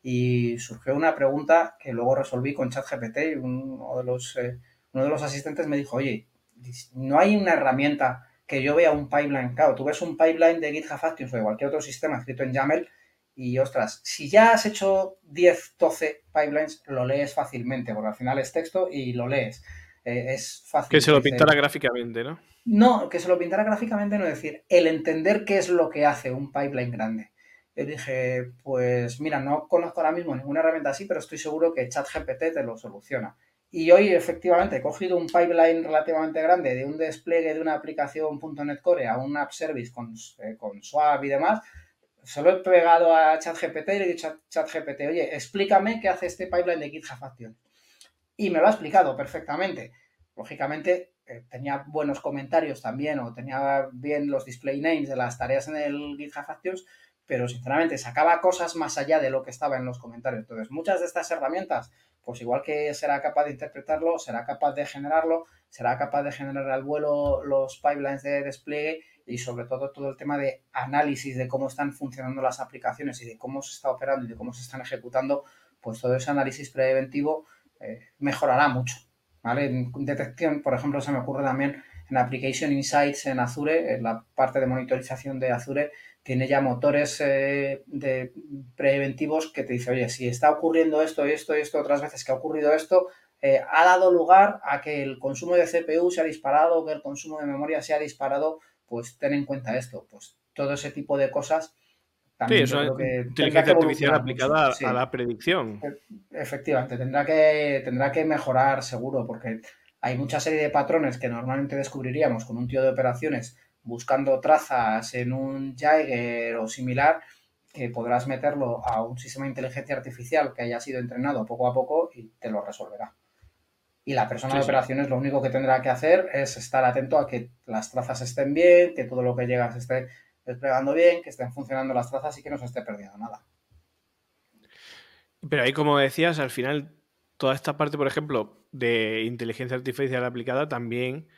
y surgió una pregunta que luego resolví con ChatGPT y uno de los, eh, uno de los asistentes me dijo, oye, no hay una herramienta que yo vea un pipeline, claro, tú ves un pipeline de GitHub Actions o de cualquier otro sistema escrito en YAML y ostras, si ya has hecho 10, 12 pipelines, lo lees fácilmente, porque al final es texto y lo lees. Eh, es fácil. Que se lo pintara gráficamente, ¿no? no, que se lo pintara gráficamente, no es decir, el entender qué es lo que hace un pipeline grande. Yo dije, pues mira, no conozco ahora mismo ninguna herramienta así, pero estoy seguro que ChatGPT te lo soluciona. Y hoy efectivamente he cogido un pipeline relativamente grande de un despliegue de una aplicación .NET Core a un app service con, eh, con Swap y demás. Se lo he pegado a ChatGPT y le he dicho a ChatGPT, oye, explícame qué hace este pipeline de GitHub Action. Y me lo ha explicado perfectamente. Lógicamente, eh, tenía buenos comentarios también o tenía bien los display names de las tareas en el GitHub Actions, pero sinceramente sacaba cosas más allá de lo que estaba en los comentarios. Entonces, muchas de estas herramientas, pues igual que será capaz de interpretarlo, será capaz de generarlo, será capaz de generar al vuelo los pipelines de despliegue y sobre todo todo el tema de análisis de cómo están funcionando las aplicaciones y de cómo se está operando y de cómo se están ejecutando, pues todo ese análisis preventivo eh, mejorará mucho. ¿vale? En detección, por ejemplo, se me ocurre también en Application Insights en Azure, en la parte de monitorización de Azure, tiene ya motores eh, de preventivos que te dice, oye, si está ocurriendo esto esto y esto otras veces que ha ocurrido esto, eh, ha dado lugar a que el consumo de CPU se ha disparado, que el consumo de memoria se ha disparado, pues ten en cuenta esto, pues todo ese tipo de cosas. Sí, eso es inteligencia artificial aplicada a la predicción. Efectivamente, tendrá que, tendrá que mejorar seguro, porque hay mucha serie de patrones que normalmente descubriríamos con un tío de operaciones buscando trazas en un Jaeger o similar, que podrás meterlo a un sistema de inteligencia artificial que haya sido entrenado poco a poco y te lo resolverá. Y la persona sí, de operaciones lo único que tendrá que hacer es estar atento a que las trazas estén bien, que todo lo que llega se esté desplegando bien, que estén funcionando las trazas y que no se esté perdiendo nada. Pero ahí, como decías, al final, toda esta parte, por ejemplo, de inteligencia artificial aplicada también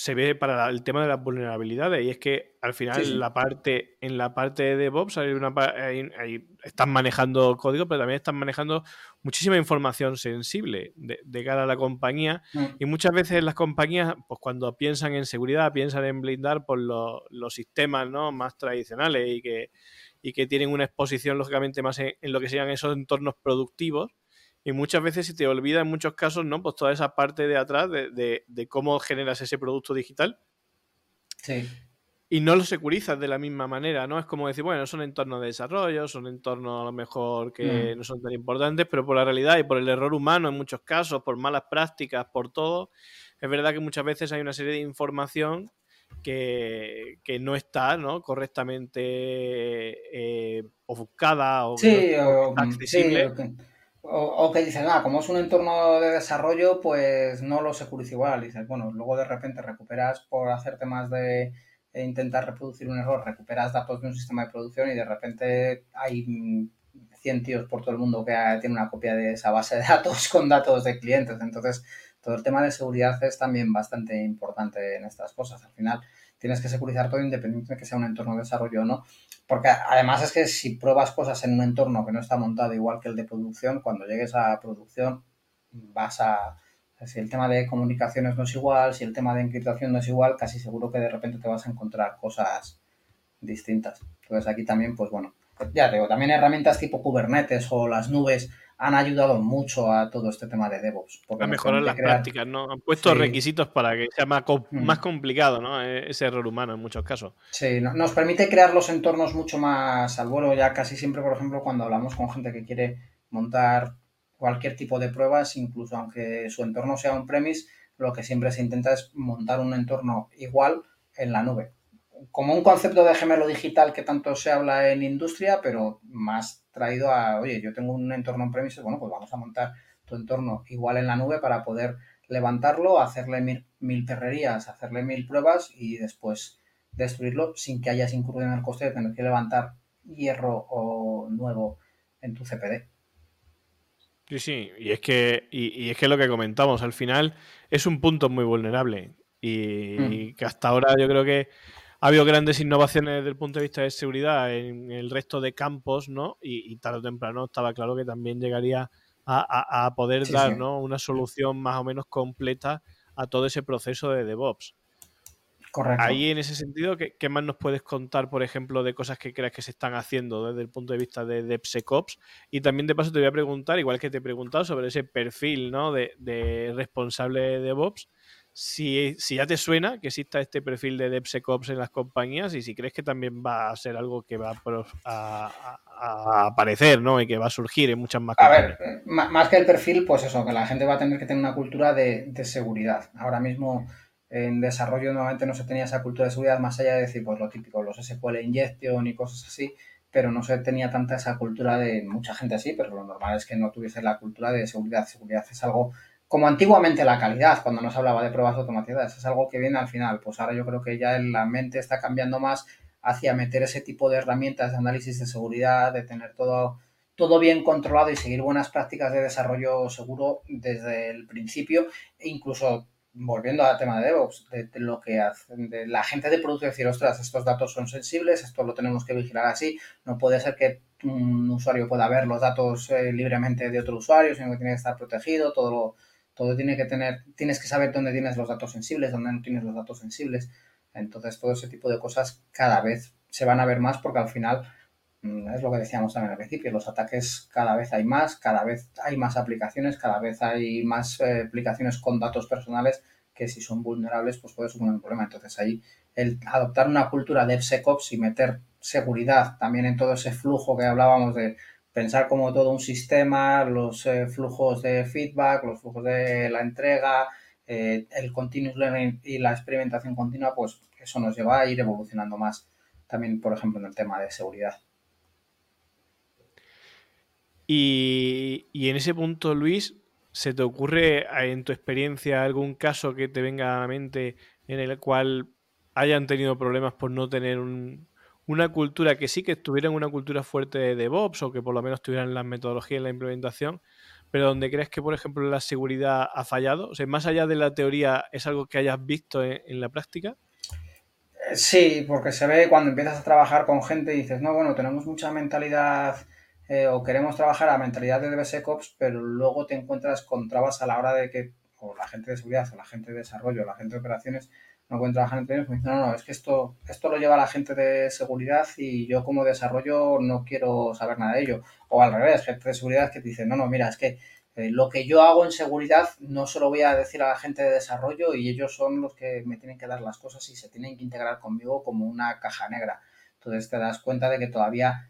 se ve para el tema de las vulnerabilidades. Y es que al final, sí, sí. La parte, en la parte de DevOps, hay una, hay, hay, están manejando código, pero también están manejando muchísima información sensible de, de cara a la compañía. Mm. Y muchas veces las compañías, pues cuando piensan en seguridad, piensan en blindar por los, los sistemas ¿no? más tradicionales y que, y que tienen una exposición, lógicamente, más en, en lo que sean esos entornos productivos. Y muchas veces se te olvida en muchos casos, ¿no? Pues toda esa parte de atrás de, de, de cómo generas ese producto digital. Sí. Y no lo securizas de la misma manera, ¿no? Es como decir, bueno, son entornos de desarrollo, son entornos a lo mejor que mm. no son tan importantes, pero por la realidad y por el error humano en muchos casos, por malas prácticas, por todo, es verdad que muchas veces hay una serie de información que, que no está ¿no? correctamente eh, ofuscada o, sí, no o accesible. Sí, okay. O, o, que dicen, ah, como es un entorno de desarrollo, pues no lo securiza igual. Dices, bueno, luego de repente recuperas por hacer temas de e intentar reproducir un error, recuperas datos de un sistema de producción y de repente hay 100 tíos por todo el mundo que tiene una copia de esa base de datos con datos de clientes. Entonces, todo el tema de seguridad es también bastante importante en estas cosas. Al final, tienes que securizar todo independientemente de que sea un entorno de desarrollo o no. Porque además es que si pruebas cosas en un entorno que no está montado igual que el de producción, cuando llegues a producción vas a... Si el tema de comunicaciones no es igual, si el tema de encriptación no es igual, casi seguro que de repente te vas a encontrar cosas distintas. Entonces aquí también, pues bueno, ya te digo, también herramientas tipo Kubernetes o las nubes han ayudado mucho a todo este tema de DevOps. A mejorar las crear... prácticas, ¿no? Han puesto sí. requisitos para que sea más, co mm. más, complicado, ¿no? Ese error humano en muchos casos. Sí, no, nos permite crear los entornos mucho más al vuelo. Ya casi siempre, por ejemplo, cuando hablamos con gente que quiere montar cualquier tipo de pruebas, incluso aunque su entorno sea un premise, lo que siempre se intenta es montar un entorno igual en la nube. Como un concepto de gemelo digital que tanto se habla en industria, pero más traído a, oye, yo tengo un entorno en premises, bueno, pues vamos a montar tu entorno igual en la nube para poder levantarlo, hacerle mil, mil perrerías, hacerle mil pruebas y después destruirlo sin que hayas incurrido en el coste de tener que levantar hierro o nuevo en tu CPD. Sí, sí, y es que, y, es que lo que comentamos, al final es un punto muy vulnerable y, mm. que hasta ahora yo creo que ha habido grandes innovaciones desde el punto de vista de seguridad en el resto de campos, ¿no? Y, tarde o temprano estaba claro que también llegaría a, poder dar ¿no? una solución más o menos completa a todo ese proceso de DevOps. Correcto. Ahí en ese sentido, ¿qué, más nos puedes contar, por ejemplo, de cosas que creas que se están haciendo desde el punto de vista de DevSecOps? Y también de paso te voy a preguntar, igual que te he preguntado, sobre ese perfil ¿no? de, de responsable de DevOps si, ya te suena que exista este perfil de DevSecOps en las compañías y si crees que también va a ser algo que va a, aparecer, ¿no? Y que va a surgir en muchas más A ver, más que el perfil, pues eso, que la gente va a tener que tener una cultura de, seguridad. Ahora mismo en desarrollo normalmente no se tenía esa cultura de seguridad más allá de decir, pues lo típico, los SQL injection y cosas así, pero no se tenía tanta esa cultura de mucha gente así, pero lo normal es que no tuviese la cultura de seguridad. Seguridad es algo como antiguamente la calidad, cuando nos hablaba de pruebas automatizadas, es algo que viene al final. Pues ahora yo creo que ya la mente está cambiando más hacia meter ese tipo de herramientas de análisis de seguridad, de tener todo, todo bien controlado y seguir buenas prácticas de desarrollo seguro desde el principio, e incluso volviendo al tema de DevOps, de, lo que hacen, de la gente de producto decir, ostras, estos datos son sensibles, esto lo tenemos que vigilar así, no puede ser que un usuario pueda ver los datos eh, libremente de otro usuario, sino que tiene que estar protegido, todo lo, todo tiene que tener, tienes que saber dónde tienes los datos sensibles, dónde no tienes los datos sensibles. Entonces, todo ese tipo de cosas cada vez se van a ver más porque al final, mm, es lo que decíamos también al principio, los ataques cada vez hay más, cada vez hay más aplicaciones, cada vez hay más eh, aplicaciones con datos personales que si son vulnerables, pues puede suponer un problema. Entonces, ahí el adoptar una cultura de DevSecOps y meter seguridad también en todo ese flujo que hablábamos de pensar como todo un sistema, los eh, flujos de feedback, los flujos de la entrega, eh, el continuous learning y la experimentación continua, pues eso nos lleva a ir evolucionando más también, por ejemplo, en el tema de seguridad. Y, y en ese punto, Luis, ¿se te ocurre en tu experiencia algún caso que te venga a la mente en el cual hayan tenido problemas por no tener un, una cultura que sí que estuvieran una cultura fuerte de DevOps o que por lo menos tuvieran la metodología y la implementación, pero donde crees que, por ejemplo, la seguridad ha fallado? O sea, más allá de la teoría, ¿es algo que hayas visto en, la práctica? Eh, sí, porque se ve cuando empiezas a trabajar con gente y dices, no, bueno, tenemos mucha mentalidad eh, o queremos trabajar a mentalidad de DevSecOps, pero luego te encuentras con trabas a la hora de que o la gente de seguridad o la gente de desarrollo, la gente de operaciones no pueden trabajar entre me dicen, no, no, es que esto, esto lo lleva la gente de seguridad y yo como desarrollo no quiero saber nada de ello. O al revés, gente de seguridad que te dice, no, no, mira, es que eh, lo que yo hago en seguridad no se lo voy a decir a la gente de desarrollo y ellos son los que me tienen que dar las cosas y se tienen que integrar conmigo como una caja negra. Entonces te das cuenta de que todavía,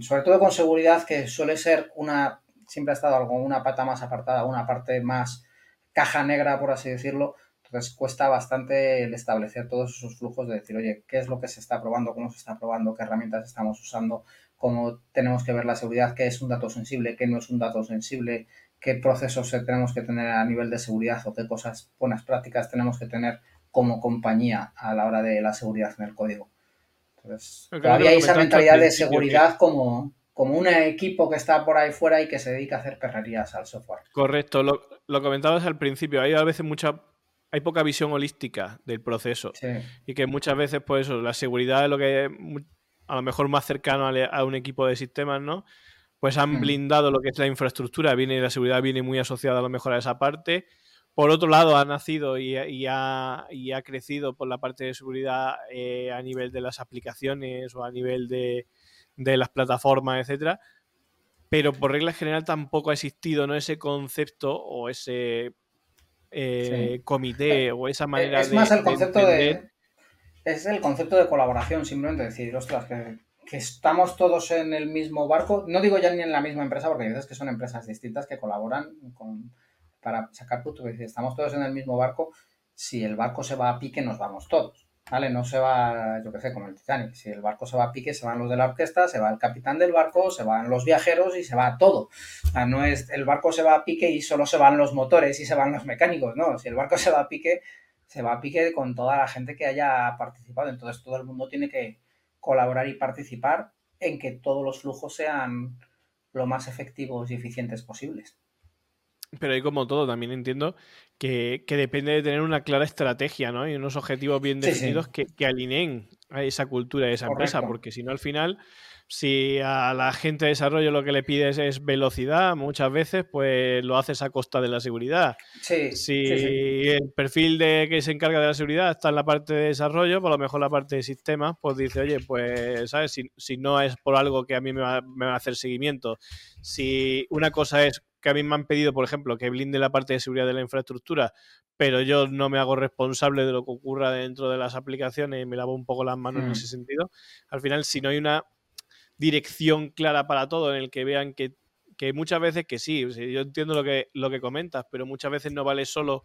sobre todo con seguridad, que suele ser una, siempre ha estado algo, una pata más apartada, una parte más caja negra, por así decirlo, entonces cuesta bastante el establecer todos esos flujos de decir, oye, ¿qué es lo que se está probando? ¿Cómo se está probando? ¿Qué herramientas estamos usando? ¿Cómo tenemos que ver la seguridad? ¿Qué es un dato sensible? ¿Qué no es un dato sensible? ¿Qué procesos tenemos que tener a nivel de seguridad o qué cosas, buenas prácticas tenemos que tener como compañía a la hora de la seguridad en el código? Entonces, todavía hay esa mentalidad de seguridad como, como un equipo que está por ahí fuera y que se dedica a hacer perrerías al software. Correcto, lo, lo comentabas al principio, hay a veces mucha hay poca visión holística del proceso. Y que muchas veces, pues eso, la seguridad es lo que es a lo mejor más cercano a, un equipo de sistemas, ¿no? Pues han hmm. blindado lo que es la infraestructura, viene, la seguridad viene muy asociada a lo mejor a esa parte. Por otro lado, ha nacido y, ha, crecido por la parte de seguridad eh, a nivel de las aplicaciones o a nivel de, de las plataformas, etcétera. Pero por regla general tampoco ha existido ¿no? ese concepto o ese eh, comité o esa manera es más el concepto de, es el concepto de colaboración simplemente decir ostras que, estamos todos en el mismo barco no digo ya ni en la misma empresa porque hay veces que son empresas distintas que colaboran con para sacar puntos. Estamos todos en el mismo barco. Si el barco se va a pique, nos vamos todos. ¿Vale? No se va, yo qué sé, como el Titanic. Si el barco se va a pique, se van los de la orquesta, se va el capitán del barco, se van los viajeros y se va todo. O sea, no es el barco se va a pique y solo se van los motores y se van los mecánicos. No, si el barco se va a pique, se va a pique con toda la gente que haya participado. Entonces todo el mundo tiene que colaborar y participar en que todos los flujos sean lo más efectivos y eficientes posibles. Pero ahí como todo, también entiendo que, depende de tener una clara estrategia, ¿no? Y unos objetivos bien definidos Que, alineen a esa cultura de esa empresa, porque si no al final, si a la gente de desarrollo lo que le pides es velocidad, muchas veces pues lo haces a costa de la seguridad. Sí, si el perfil de que se encarga de la seguridad está en la parte de desarrollo, por lo mejor la parte de sistemas, pues dice, oye, pues, ¿sabes? Si, no es por algo que a mí me va, me va a hacer seguimiento, si una cosa es que a mí me han pedido, por ejemplo, que blinde la parte de seguridad de la infraestructura, pero yo no me hago responsable de lo que ocurra dentro de las aplicaciones y me lavo un poco las manos en mm. ese sentido. Al final, si no hay una dirección clara para todo en el que vean que, muchas veces que sí, yo entiendo lo que, lo que comentas, pero muchas veces no vale solo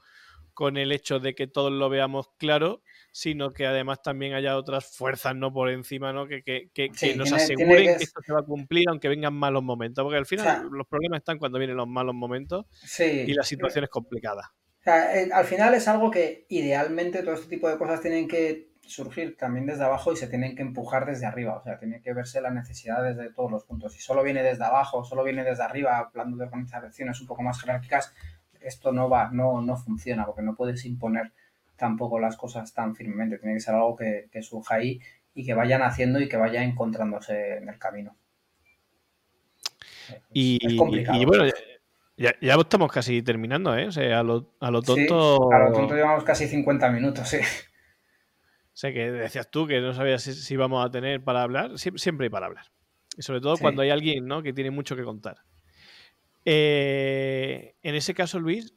con el hecho de que todos lo veamos claro, sino que además también haya otras fuerzas no por encima, ¿no? Que, nos aseguren que... esto se va a cumplir aunque vengan malos momentos, porque al final los problemas están cuando vienen los malos momentos y la situación es complicada. Eh, al final es algo que idealmente todo este tipo de cosas tienen que surgir también desde abajo y se tienen que empujar desde arriba, o sea, tiene que verse la necesidad desde todos los puntos. Si solo viene desde abajo, solo viene desde arriba, hablando de organizaciones un poco más jerárquicas, esto no va, no, no funciona, porque no puedes imponer tampoco las cosas tan firmemente. Tiene que ser algo que, surja ahí y que vayan haciendo y que vaya encontrándose en el camino. y, bueno, ya, estamos casi terminando, ¿eh? O sea, a lo, a lo tonto. a lo tonto llevamos casi 50 minutos, sí. O sea, que decías tú que no sabías si, si vamos a tener para hablar. siempre hay para hablar. Y sobre todo cuando hay alguien ¿no? que tiene mucho que contar. Eh, en ese caso, Luis,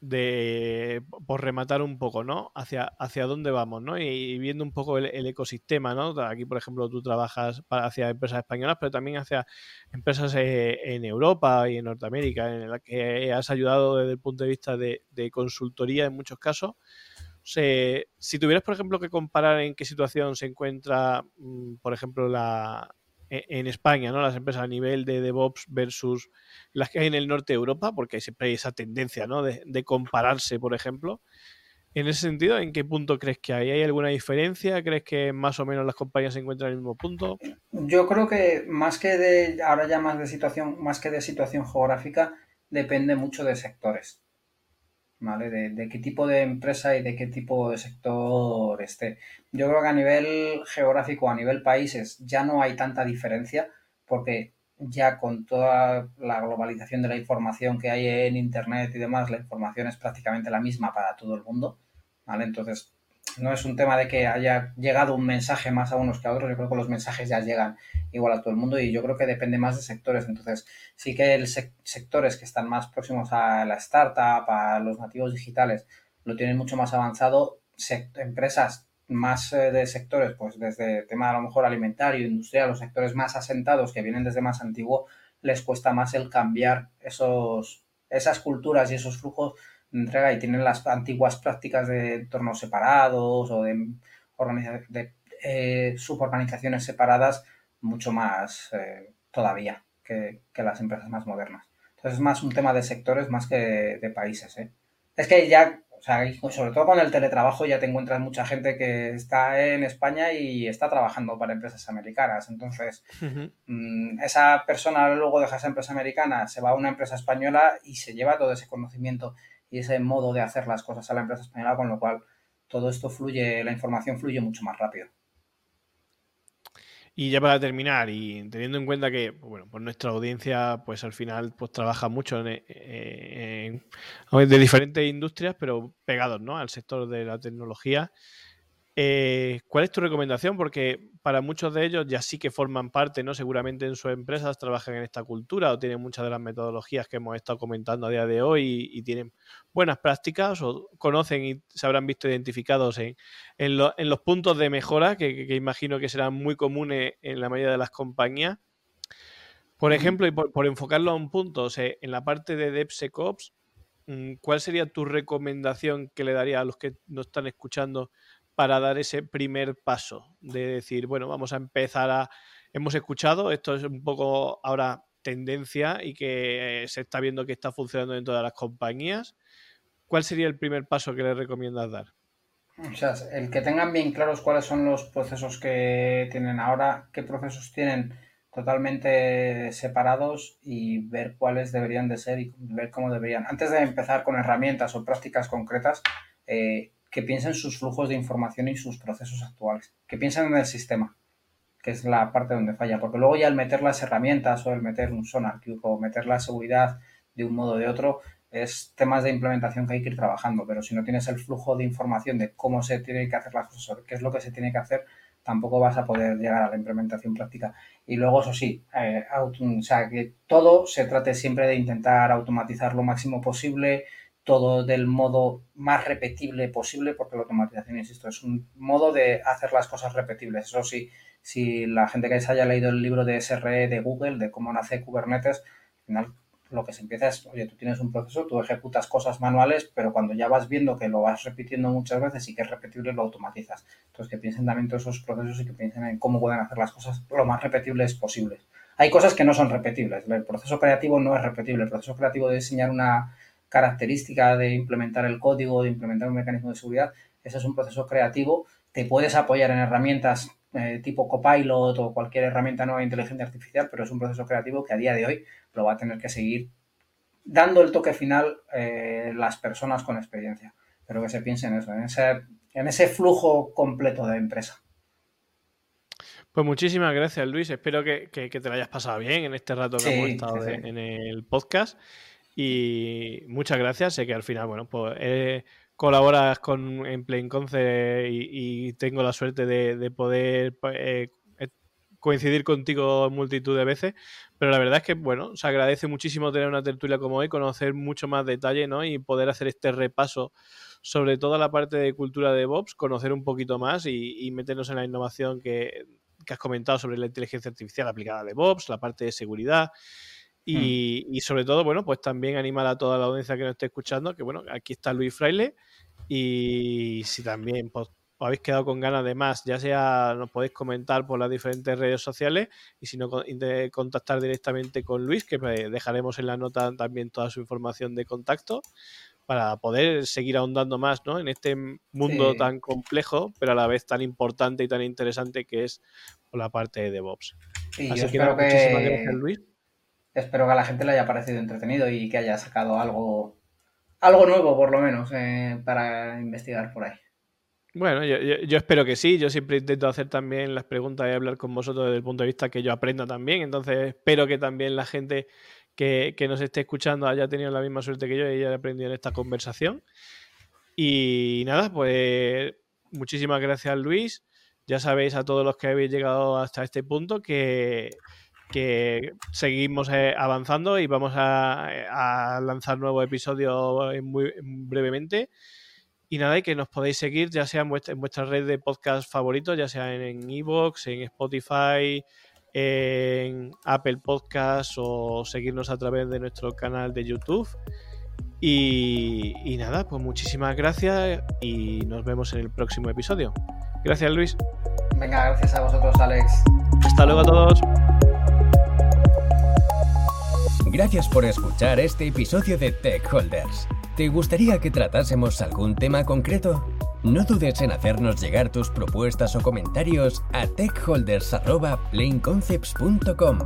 de, por rematar un poco, ¿no? Hacia, hacia dónde vamos, ¿no? Y, viendo un poco el, ecosistema, ¿no? Aquí, por ejemplo, tú trabajas hacia empresas españolas, pero también hacia empresas eh, en Europa y en Norteamérica, en las que has ayudado desde el punto de vista de, consultoría en muchos casos. si tuvieras, por ejemplo, que comparar en qué situación se encuentra, mm, por ejemplo, la, en España, ¿no? Las empresas a nivel de DevOps versus las que hay en el norte de Europa, porque siempre hay esa tendencia, ¿no? De, compararse, por ejemplo. En ese sentido, ¿en qué punto crees que hay? ¿Hay alguna diferencia? ¿Crees que más o menos las compañías se encuentran en el mismo punto? Yo creo que más que de, ahora ya más de situación, más que de situación geográfica, depende mucho de sectores. ¿Vale? De, qué tipo de empresa y de qué tipo de sector esté. Yo creo que a nivel geográfico, a nivel países, ya no hay tanta diferencia porque ya con toda la globalización de la información que hay en Internet y demás, la información es prácticamente la misma para todo el mundo, ¿vale? Entonces, no es un tema de que haya llegado un mensaje más a unos que a otros, yo creo que los mensajes ya llegan igual a todo el mundo y yo creo que depende más de sectores. Entonces, sí que el sectores que están más próximos a la startup, a los nativos digitales, lo tienen mucho más avanzado. empresas más eh, de sectores, pues desde tema a lo mejor alimentario, industrial, los sectores más asentados que vienen desde más antiguo, les cuesta más el cambiar esos, esas culturas y esos flujos entrega y tienen las antiguas prácticas de entornos separados o de, de eh, suborganizaciones separadas mucho más eh, todavía que, las empresas más modernas. Entonces es más un tema de sectores más que de, países. ¿eh? Es que ya, o sea, sobre todo con el teletrabajo ya te encuentras mucha gente que está en España y está trabajando para empresas americanas. Entonces, mm, esa persona luego deja esa empresa americana, se va a una empresa española y se lleva todo ese conocimiento y ese modo de hacer las cosas a la empresa española, con lo cual todo esto fluye, la información fluye mucho más rápido. Y ya para terminar, y teniendo en cuenta que, bueno, pues nuestra audiencia, pues al final, pues trabaja mucho en, de diferentes industrias, pero pegados, ¿no? Al sector de la tecnología. Eh, ¿Cuál es tu recomendación? Porque para muchos de ellos ya sí que forman parte, ¿no? Seguramente en sus empresas trabajan en esta cultura o tienen muchas de las metodologías que hemos estado comentando a día de hoy y, tienen buenas prácticas o conocen y se habrán visto identificados en, en, los puntos de mejora que, imagino que serán muy comunes en la mayoría de las compañías. Por ejemplo, y por, enfocarlo a un punto, en la parte de DevSecOps, mm, ¿cuál sería tu recomendación que le daría a los que nos están escuchando para dar ese primer paso? De decir, bueno, vamos a empezar a... Hemos escuchado, esto es un poco ahora tendencia y que se está viendo que está funcionando en todas las compañías. ¿Cuál sería el primer paso que le recomiendas dar? O sea, el que tengan bien claros cuáles son los procesos que tienen ahora, qué procesos tienen totalmente separados y ver cuáles deberían de ser y ver cómo deberían. Antes de empezar con herramientas o prácticas concretas, eh, que piensen sus flujos de información y sus procesos actuales, que piensen en el sistema, que es la parte donde falla, porque luego ya el meter las herramientas o el meter un sonar o meter la seguridad de un modo o de otro, es temas de implementación que hay que ir trabajando, pero si no tienes el flujo de información de cómo se tiene que hacer las cosas, qué es lo que se tiene que hacer, tampoco vas a poder llegar a la implementación práctica. Y luego, eso sí, eh, o sea, que todo se trate siempre de intentar automatizar lo máximo posible, todo del modo más repetible posible, porque la automatización, insisto, es un modo de hacer las cosas repetibles. Eso sí, si la gente que se haya leído el libro de SRE de Google, de cómo nace Kubernetes, al final lo que se empieza es, oye, tú tienes un proceso, tú ejecutas cosas manuales, pero cuando ya vas viendo que lo vas repitiendo muchas veces y que es repetible, lo automatizas. Entonces, que piensen también todos esos procesos y que piensen en cómo pueden hacer las cosas lo más repetibles posibles. Hay cosas que no son repetibles. El proceso creativo no es repetible. El proceso creativo de diseñar una característica, de implementar el código, de implementar un mecanismo de seguridad, ese es un proceso creativo. Te puedes apoyar en herramientas eh, tipo Copilot o cualquier herramienta nueva de inteligencia artificial, pero es un proceso creativo que a día de hoy lo va a tener que seguir dando el toque final eh, las personas con experiencia. Pero que se piense en eso, en ese, en ese flujo completo de empresa. Pues muchísimas gracias, Luis. Espero que, te lo hayas pasado bien en este rato que hemos estado en el podcast. Y muchas gracias. Sé que al final, bueno, pues eh, colaboras con en Plain Conce y, tengo la suerte de, poder eh, eh, coincidir contigo multitud de veces, pero la verdad es que, bueno, se agradece muchísimo tener una tertulia como hoy, conocer mucho más detalle, ¿no? Y poder hacer este repaso sobre toda la parte de cultura de DevOps, conocer un poquito más y, meternos en la innovación que, que, has comentado sobre la inteligencia artificial aplicada a DevOps, la parte de seguridad Mm. Y, sobre todo, bueno, pues también animar a toda la audiencia que nos esté escuchando, que bueno, aquí está Luis Fraile. Y si también pues, os habéis quedado con ganas de más, ya sea nos podéis comentar por las diferentes redes sociales y si no, contactar directamente con Luis, que dejaremos en la nota también toda su información de contacto para poder seguir ahondando más ¿no? en este mundo tan complejo, pero a la vez tan importante y tan interesante que es la parte de DevOps. Así que, muchísimas gracias, Luis espero que a la gente le haya parecido entretenido y que haya sacado algo, algo nuevo, por lo menos, eh, para investigar por ahí. Bueno, yo, espero que sí. Yo siempre intento hacer también las preguntas y hablar con vosotros desde el punto de vista que yo aprenda también. Entonces, espero que también la gente que, que nos esté escuchando haya tenido la misma suerte que yo y haya aprendido en esta conversación. Y nada, pues muchísimas gracias, Luis. Ya sabéis a todos los que habéis llegado hasta este punto que que seguimos eh, avanzando y vamos a, lanzar nuevos episodios muy brevemente. Y nada, y que nos podéis seguir ya sea en vuestra, red de podcast favoritos, ya sea en Evox, en, Spotify, en Apple Podcasts o seguirnos a través de nuestro canal de YouTube. Y, y, nada, pues muchísimas gracias y nos vemos en el próximo episodio. Gracias Luis. Venga, gracias a vosotros Alex. Hasta luego a todos. Gracias por escuchar este episodio de Tech Holders. ¿Te gustaría que tratásemos algún tema concreto? No dudes en hacernos llegar tus propuestas o comentarios a techholders.planeconcepts.com.